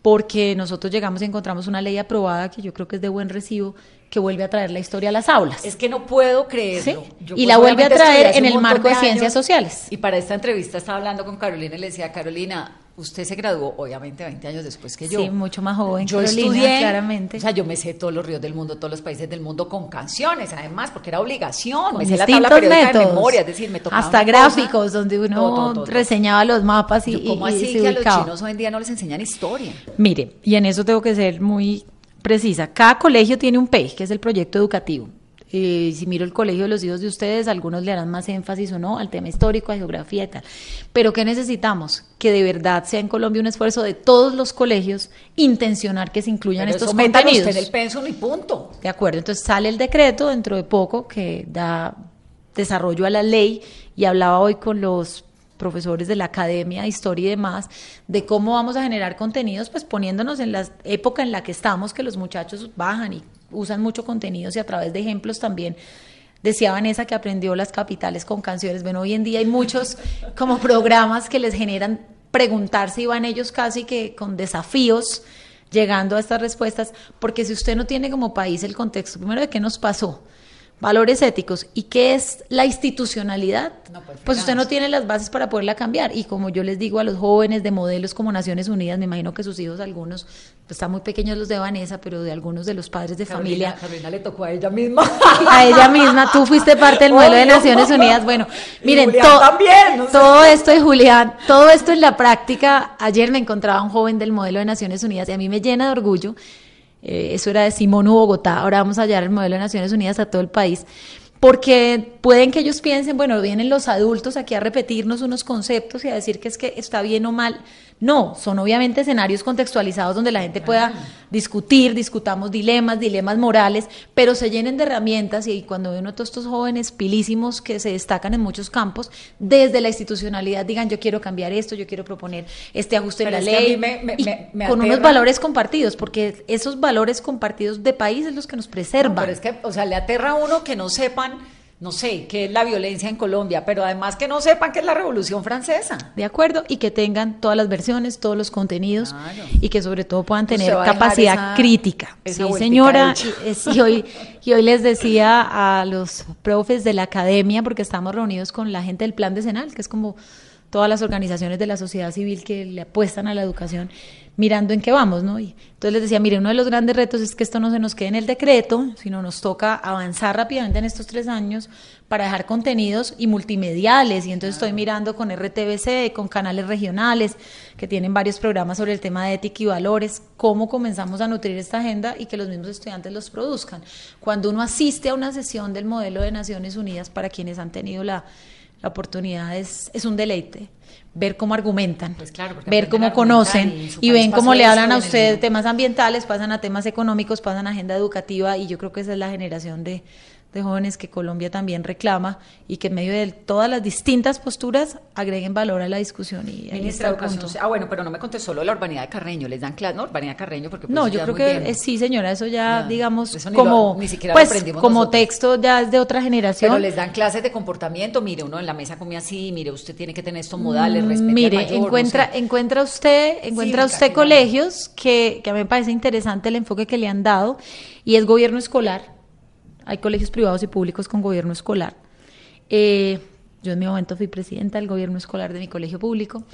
porque nosotros llegamos y encontramos una ley aprobada que yo creo que es de buen recibo, que vuelve a traer la historia a las aulas. Es que no puedo creerlo. Sí, Yo, y pues, la vuelve a traer en el marco de años, ciencias sociales. Y para esta entrevista estaba hablando con Carolina y le decía, Carolina, usted se graduó obviamente 20 años después que yo. Sí, mucho más joven, Yo Carolina, estudié, claramente. O sea, yo me sé todos los ríos del mundo, todos los países del mundo con canciones, además, porque era obligación. Con me sé la tabla periódica de métodos, memoria, es decir, me tocaba hasta gráficos cosa. donde uno Todo, todo, todo. reseñaba los mapas y, ¿Cómo y- y así se que a los chinos hoy en día no les enseñan historia? Mire, y en eso tengo que ser muy precisa. Cada colegio tiene un PEI, que es el proyecto educativo. Eh, si miro el colegio de los hijos de ustedes, algunos le harán más énfasis o no al tema histórico, a geografía y tal. Pero ¿qué necesitamos? Que de verdad sea en Colombia un esfuerzo de todos los colegios intencionar que se incluyan Pero estos contenidos. usted en el pensum y punto. De acuerdo, entonces sale el decreto dentro de poco que da desarrollo a la ley y hablaba hoy con los profesores de la academia de historia y demás de cómo vamos a generar contenidos pues poniéndonos en la época en la que estamos que los muchachos bajan y usan mucho contenidos y a través de ejemplos también Decía Vanessa que aprendió las capitales con canciones. Bueno, hoy en día hay muchos como programas que les generan preguntarse y van ellos casi que con desafíos llegando a estas respuestas, porque si usted no tiene como país el contexto, primero de qué nos pasó, valores éticos. ¿Y qué es la institucionalidad? No, pues, pues usted no tiene las bases para poderla cambiar. Y como yo les digo a los jóvenes de modelos como Naciones Unidas, me imagino que sus hijos, algunos, pues están muy pequeños los de Vanessa, pero de algunos de los padres de Carolina, familia, Carolina le tocó a ella misma. a ella misma, tú fuiste parte del modelo de. Naciones Unidas. Bueno, Y miren, Julián to- también, no sé. todo esto de Julián, todo esto en la práctica, ayer me encontraba un joven del modelo de Naciones Unidas y a mí me llena de orgullo. Eh, eso era de Simón Bogotá, ahora vamos a hallar el modelo de Naciones Unidas a todo el país. Porque pueden que ellos piensen, bueno, vienen los adultos aquí a repetirnos unos conceptos y a decir que es que está bien o mal. No, son obviamente escenarios contextualizados donde la gente pueda discutir, discutamos dilemas, dilemas morales, pero se llenen de herramientas y cuando uno todos estos jóvenes pilísimos que se destacan en muchos campos, desde la institucionalidad digan yo quiero cambiar esto, yo quiero proponer este ajuste Pero en la ley me- me- me- con unos valores compartidos, porque esos valores compartidos de país es los que nos preservan. No, pero es que, o sea, le aterra a uno que no sepan, no sé, qué es la violencia en Colombia, pero además que no sepan qué es la Revolución Francesa. De acuerdo, y que tengan todas las versiones, todos los contenidos Claro. y que sobre todo puedan Usted tener capacidad esa- crítica. esa sí, señora, y hoy, y hoy les decía a los profes de la academia, porque estamos reunidos con la gente del Plan Decenal, que es como todas las organizaciones de la sociedad civil que le apuestan a la educación, mirando en qué vamos, ¿no? Y entonces les decía, mire, uno de los grandes retos es que esto no se nos quede en el decreto, sino nos toca avanzar rápidamente en estos tres años para dejar contenidos y multimediales. Y entonces estoy mirando con RTBC, con canales regionales que tienen varios programas sobre el tema de ética y valores, cómo comenzamos a nutrir esta agenda y que los mismos estudiantes los produzcan. Cuando uno asiste a una sesión del modelo de Naciones Unidas, para quienes han tenido la, la oportunidad, es, es un deleite ver cómo argumentan, Pues claro, ver cómo conocen y ven cómo le hablan a en el usted mío. temas ambientales, pasan a temas económicos, pasan a agenda educativa y yo creo que esa es la generación de, de jóvenes que Colombia también reclama y que en medio de todas las distintas posturas agreguen valor a la discusión. Y Ministra está de Educación. punto. Ah, bueno, pero no me contestó lo de la urbanidad de Carreño. ¿Les dan clase? No, urbanidad de Carreño, porque pues No, yo creo que sí, señora, eso ya, digamos, eso ni lo- como, 'ni siquiera lo pues, aprendimos como nosotros. texto ya es de otra generación. Pero les dan clases de comportamiento. Mire, uno en la mesa come así. Mire, usted tiene que tener estos modales. Respete al Mire, no encuentra, sé. encuentra usted, encuentra usted claro. colegios que, que a mí me parece interesante el enfoque que le han dado y es gobierno escolar. Hay colegios privados y públicos con gobierno escolar. Eh, yo en mi momento fui presidenta del gobierno escolar de mi colegio público.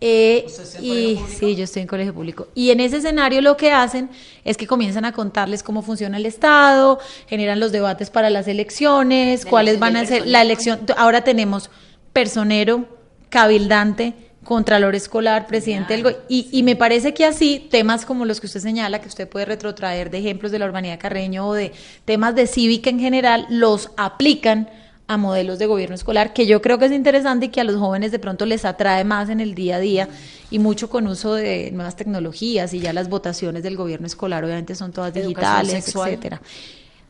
Eh, y sí, yo estoy en colegio público. Y en ese escenario lo que hacen es que comienzan a contarles cómo funciona el Estado, generan los debates para las elecciones, cuáles van a ser la elección. Ahora tenemos personero, cabildante, contralor escolar, presidente del go- y, y me parece que así temas como los que usted señala, que usted puede retrotraer de ejemplos de la urbanidad Carreño o de temas de cívica en general, los aplican a modelos de gobierno escolar, que yo creo que es interesante y que a los jóvenes de pronto les atrae más en el día a día y mucho con uso de nuevas tecnologías y ya las votaciones del gobierno escolar obviamente son todas digitales, etcétera.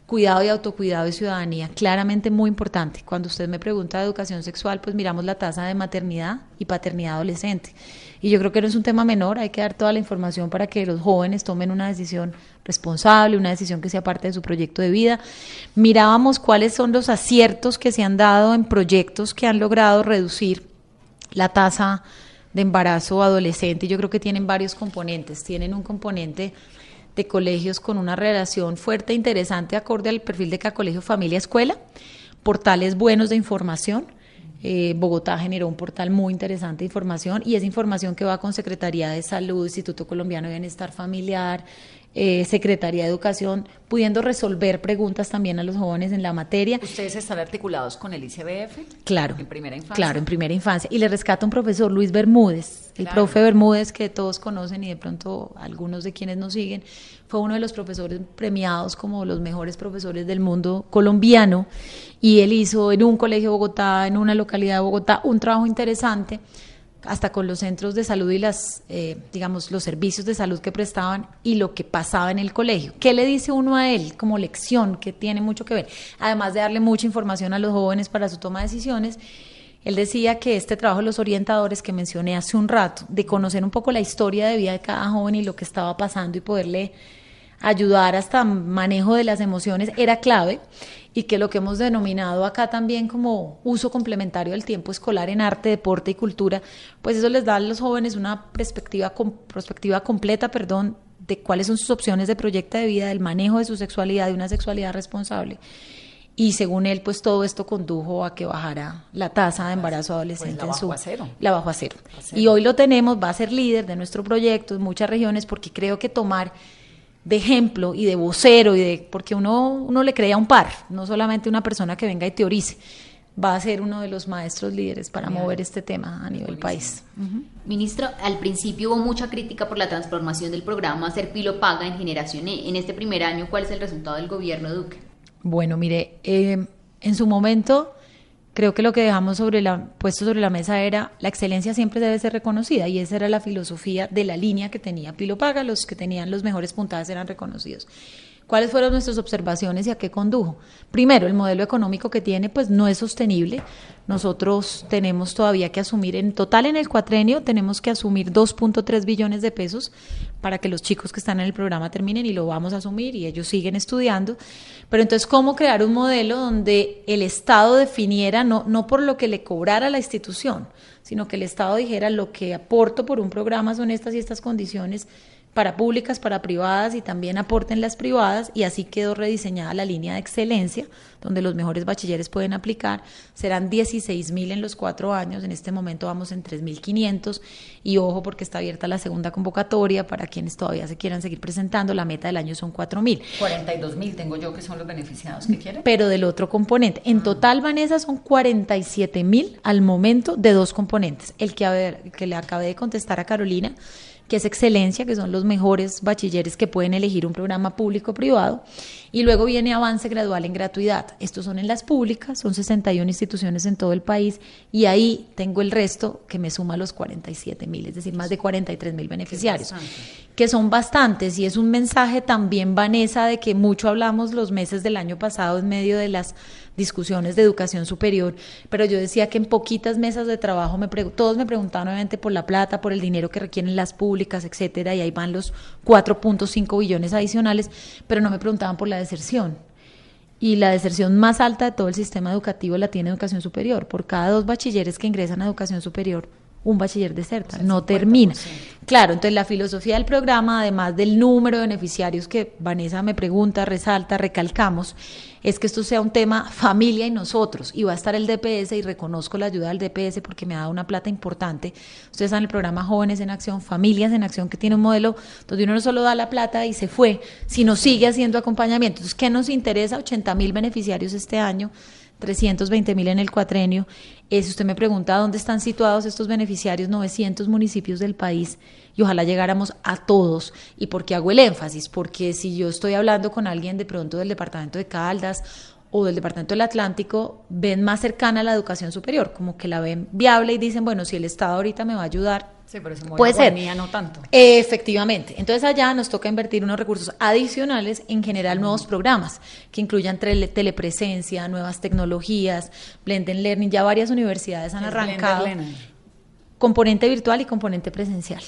Cuidado y autocuidado y ciudadanía, claramente muy importante. Cuando usted me pregunta de educación sexual, pues miramos la tasa de maternidad y paternidad adolescente. Y yo creo que no es un tema menor, hay que dar toda la información para que los jóvenes tomen una decisión responsable, una decisión que sea parte de su proyecto de vida. Mirábamos cuáles son los aciertos que se han dado en proyectos que han logrado reducir la tasa de embarazo adolescente. Yo creo que tienen varios componentes. Tienen un componente de colegios con una relación fuerte e interesante acorde al perfil de cada colegio, familia, escuela, portales buenos de información. Eh, Bogotá generó un portal muy interesante de información y es información que va con Secretaría de Salud, Instituto Colombiano de Bienestar Familiar, eh, Secretaría de Educación, pudiendo resolver preguntas también a los jóvenes en la materia. ¿Ustedes están articulados con el ICBF? Claro. En primera infancia. Claro, en primera infancia. Y le rescata un profesor, Luis Bermúdez, el Claro. profe Bermúdez que todos conocen y de pronto algunos de quienes nos siguen, fue uno de los profesores premiados como los mejores profesores del mundo colombiano. Y él hizo en un colegio de Bogotá, en una localidad de Bogotá, un trabajo interesante hasta con los centros de salud y las, eh, digamos, los servicios de salud que prestaban y lo que pasaba en el colegio. ¿Qué le dice uno a él como lección que tiene mucho que ver? Además de darle mucha información a los jóvenes para su toma de decisiones, él decía que este trabajo de los orientadores que mencioné hace un rato, de conocer un poco la historia de vida de cada joven y lo que estaba pasando y poderle ayudar hasta manejo de las emociones era clave y que lo que hemos denominado acá también como uso complementario del tiempo escolar en arte, deporte y cultura, pues eso les da a los jóvenes una perspectiva, perspectiva completa, perdón, de cuáles son sus opciones de proyecto de vida, del manejo de su sexualidad, de una sexualidad responsable. y según él, pues todo esto condujo a que bajara la tasa de embarazo adolescente Pues la en su bajó a cero. la bajó a cero. Y hoy lo tenemos, va a ser líder de nuestro proyecto en muchas regiones porque creo que tomar de ejemplo y de vocero y de porque uno uno le crea un par, no solamente una persona que venga y teorice. Va a ser uno de los maestros líderes para mover este tema a nivel país. Ministro, al principio hubo mucha crítica por la transformación del programa Ser Pilo Paga en Generación E. En este primer año, ¿cuál es el resultado del gobierno Duque? Bueno, mire, eh, en su momento creo que lo que dejamos sobre la, puesto sobre la mesa era la excelencia siempre debe ser reconocida y esa era la filosofía de la línea que tenía Pilo Paga, los que tenían los mejores puntajes eran reconocidos. ¿Cuáles fueron nuestras observaciones y a qué condujo? Primero, el modelo económico que tiene pues no es sostenible. Nosotros tenemos todavía que asumir, en total en el cuatrenio tenemos que asumir 2.3 billones de pesos para que los chicos que están en el programa terminen y lo vamos a asumir y ellos siguen estudiando. Pero entonces, ¿cómo crear un modelo donde el Estado definiera, no, no por lo que le cobrara la institución, sino que el Estado dijera lo que aporto por un programa son estas y estas condiciones para públicas, para privadas y también aporten las privadas y así quedó rediseñada la línea de excelencia donde los mejores bachilleres pueden aplicar. Serán 16 mil en los cuatro años, en este momento vamos en 3.500 y ojo porque está abierta la segunda convocatoria para quienes todavía se quieran seguir presentando, la meta del año son 4 mil. 42 mil tengo yo que son los beneficiados que quieren. Pero del otro componente. En total, Vanessa, son 47 mil al momento de dos componentes. El que, a ver, que le acabé de contestar a Carolina, que es excelencia, que son los mejores bachilleres que pueden elegir un programa público o privado. Y luego viene avance gradual en gratuidad. Estos son en las públicas, son 61 instituciones en todo el país y ahí tengo el resto que me suma los 47 mil, es decir, más de 43 mil beneficiarios, que son bastantes y es un mensaje también, Vanessa, de que mucho hablamos los meses del año pasado en medio de las discusiones de educación superior, pero yo decía que en poquitas mesas de trabajo me todos me preguntaban obviamente por la plata, por el dinero que requieren las públicas, etcétera, y ahí van los 4.5 billones adicionales, pero no me preguntaban por la deserción. Y la deserción más alta de todo el sistema educativo la tiene educación superior. Por cada dos bachilleres que ingresan a educación superior, un bachiller deserta, no termina. Claro, entonces la filosofía del programa, además del número de beneficiarios que Vanessa me pregunta, resalta, recalcamos, es que esto sea un tema familia y nosotros, y va a estar el DPS y reconozco la ayuda del DPS porque me ha dado una plata importante. Ustedes saben el programa Jóvenes en Acción, Familias en Acción, que tiene un modelo donde uno no solo da la plata y se fue, sino sigue haciendo acompañamiento. Entonces, ¿qué nos interesa? 80 mil beneficiarios este año. 320 mil en el cuatrenio. Eh, si usted me pregunta dónde están situados estos beneficiarios, 900 municipios del país, y ojalá llegáramos a todos. ¿Y por qué hago el énfasis? Porque si yo estoy hablando con alguien de pronto del departamento de Caldas o del departamento del Atlántico, ven más cercana a la educación superior, como que la ven viable y dicen, bueno, si el Estado ahorita me va a ayudar, Sí, pero Puede ser. No tanto. Efectivamente. Entonces allá nos toca invertir unos recursos adicionales, en general nuevos programas que incluyan tele- telepresencia, nuevas tecnologías, Blended Learning. Ya varias universidades han arrancado componente virtual y componente presencial.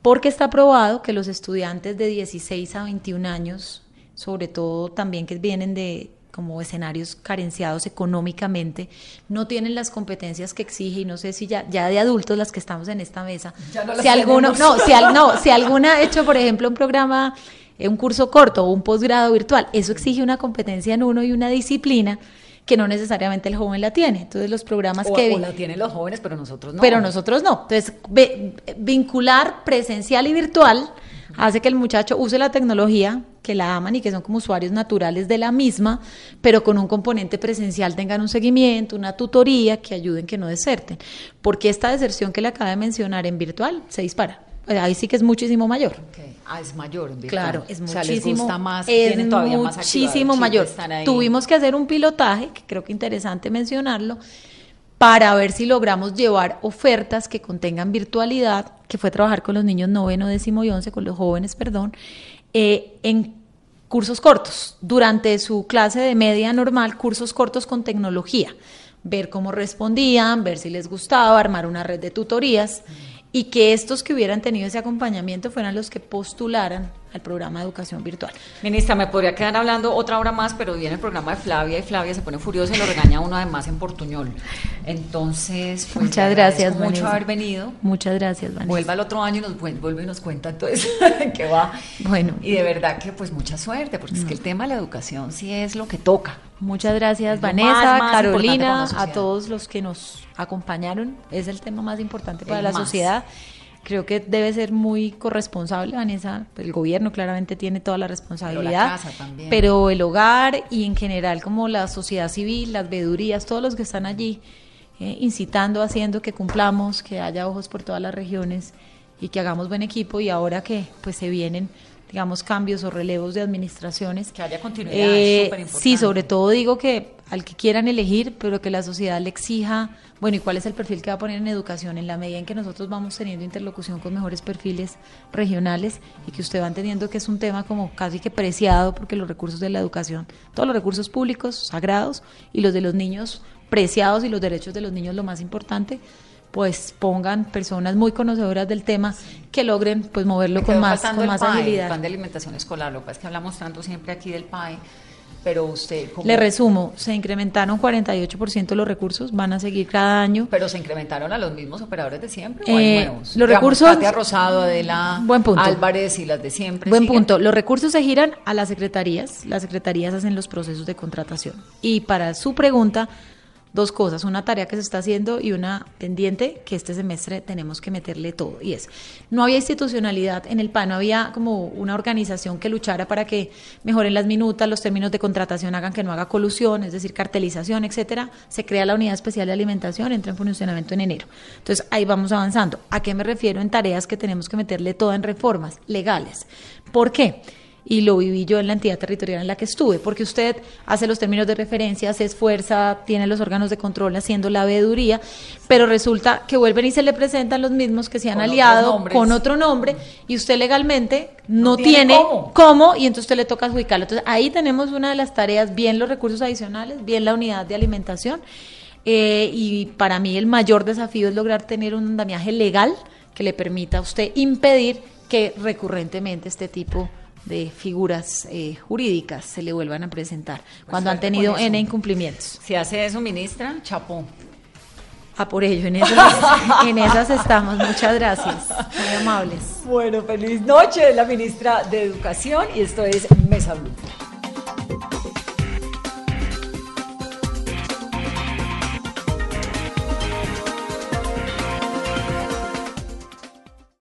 Porque está probado que los estudiantes de 16 a 21 años, sobre todo también que vienen de como escenarios carenciados económicamente, no tienen las competencias que exige y no sé si ya, ya de adultos las que estamos en esta mesa, Ya no las si alguno, tenemos. no, si, al- no, si alguna ha hecho, por ejemplo, un programa, eh, un curso corto o un posgrado virtual, eso exige una competencia en uno y una disciplina que no necesariamente el joven la tiene. Entonces los programas O, que o la tienen los jóvenes, pero nosotros no. pero nosotros no. Entonces, ve- vincular presencial y virtual hace que el muchacho use la tecnología, que la aman y que son como usuarios naturales de la misma, pero con un componente presencial tengan un seguimiento, una tutoría que ayuden que no deserten. Porque esta deserción que le acaba de mencionar en virtual se dispara. Eh, Ahí sí que es muchísimo mayor. Ah, es mayor en virtual. Claro, es O muchísimo, sea, les gusta más, es todavía más muchísimo de mayor. Tuvimos que hacer un pilotaje, que creo que interesante mencionarlo, para ver si logramos llevar ofertas que contengan virtualidad, que fue trabajar con los niños noveno, décimo y once, con los jóvenes, perdón, eh, en cursos cortos, durante su clase de media normal, cursos cortos con tecnología, ver cómo respondían, ver si les gustaba, armar una red de tutorías. Y que estos que hubieran tenido ese acompañamiento fueran los que postularan al programa de educación virtual. Ministra, me podría quedar hablando otra hora más, pero viene el programa de Flavia y Flavia se pone furiosa y lo regaña uno además en portuñol. Entonces, pues, Muchas gracias, agradezco mucho Vanessa. haber venido. Muchas gracias, Vanessa. Vuelva el otro año y nos vuel- vuelve y nos cuenta entonces qué va. Bueno. Y de verdad que pues mucha suerte, porque es que el tema de la educación sí es lo que toca. Muchas gracias, Vanessa, más, más Carolina, a todos los que nos acompañaron. Es el tema más importante para El la más. sociedad. Creo que debe ser muy corresponsable, Vanessa. El gobierno claramente tiene toda la responsabilidad. casa también. pero el hogar y en general como la sociedad civil, las veedurías, todos los que están allí eh, incitando, haciendo que cumplamos, que haya ojos por todas las regiones y que hagamos buen equipo y ahora que pues se vienen digamos cambios o relevos de administraciones. Que haya continuidad, eh, es sí sobre todo digo que al que quieran elegir pero que la sociedad le exija bueno y cuál es el perfil que va a poner en educación en la medida en que nosotros vamos teniendo interlocución con mejores perfiles regionales y que usted va entendiendo que es un tema como casi que preciado porque los recursos de la educación todos los recursos públicos sagrados y los de los niños preciados y los derechos de los niños lo más importante pues pongan personas muy conocedoras del tema que logren pues moverlo con más con más PAE, agilidad El plan de alimentación escolar, lo que es que hablamos tanto siempre aquí del PAE, pero usted... como- Le resumo, se incrementaron 48% los recursos, van a seguir cada año. Pero se incrementaron a los mismos operadores de siempre. ¿o hay Eh, nuevos? los Digamos, recursos- Katia Rosado, Adela Buen punto. Álvarez y las de siempre. Buen ¿siguen? punto. Los recursos se giran a las secretarías. Las secretarías hacen los procesos de contratación. Y para su pregunta, dos cosas. Una tarea que se está haciendo y una pendiente que este semestre tenemos que meterle todo. Y es, no había institucionalidad en el PAN, no había como una organización que luchara para que mejoren las minutas, los términos de contratación hagan que no haga colusión, es decir, cartelización, etcétera. Se crea la unidad especial de alimentación, entra en funcionamiento en enero. Entonces, ahí vamos avanzando. ¿A qué me refiero en tareas que tenemos que meterle todo en reformas legales? ¿Por qué? Y lo viví yo en la entidad territorial en la que estuve, porque usted hace los términos de referencia, se esfuerza, tiene los órganos de control haciendo la veeduría, pero resulta que vuelven y se le presentan los mismos que se han Con aliado con otro nombre y usted legalmente no, No tiene tiene, cómo. cómo. y entonces usted le toca adjudicarlo. Entonces ahí tenemos una de las tareas, bien los recursos adicionales, bien la unidad de alimentación, eh, y para mí el mayor desafío es lograr tener un andamiaje legal que le permita a usted impedir que recurrentemente este tipo de figuras eh, jurídicas se le vuelvan a presentar cuando han tenido. N incumplimientos. Si hace eso, ministra, chapó. A por ello, en esas, en esas estamos. Muchas gracias. Muy amables. Bueno, feliz noche, la ministra de Educación y esto es Mesa Blue.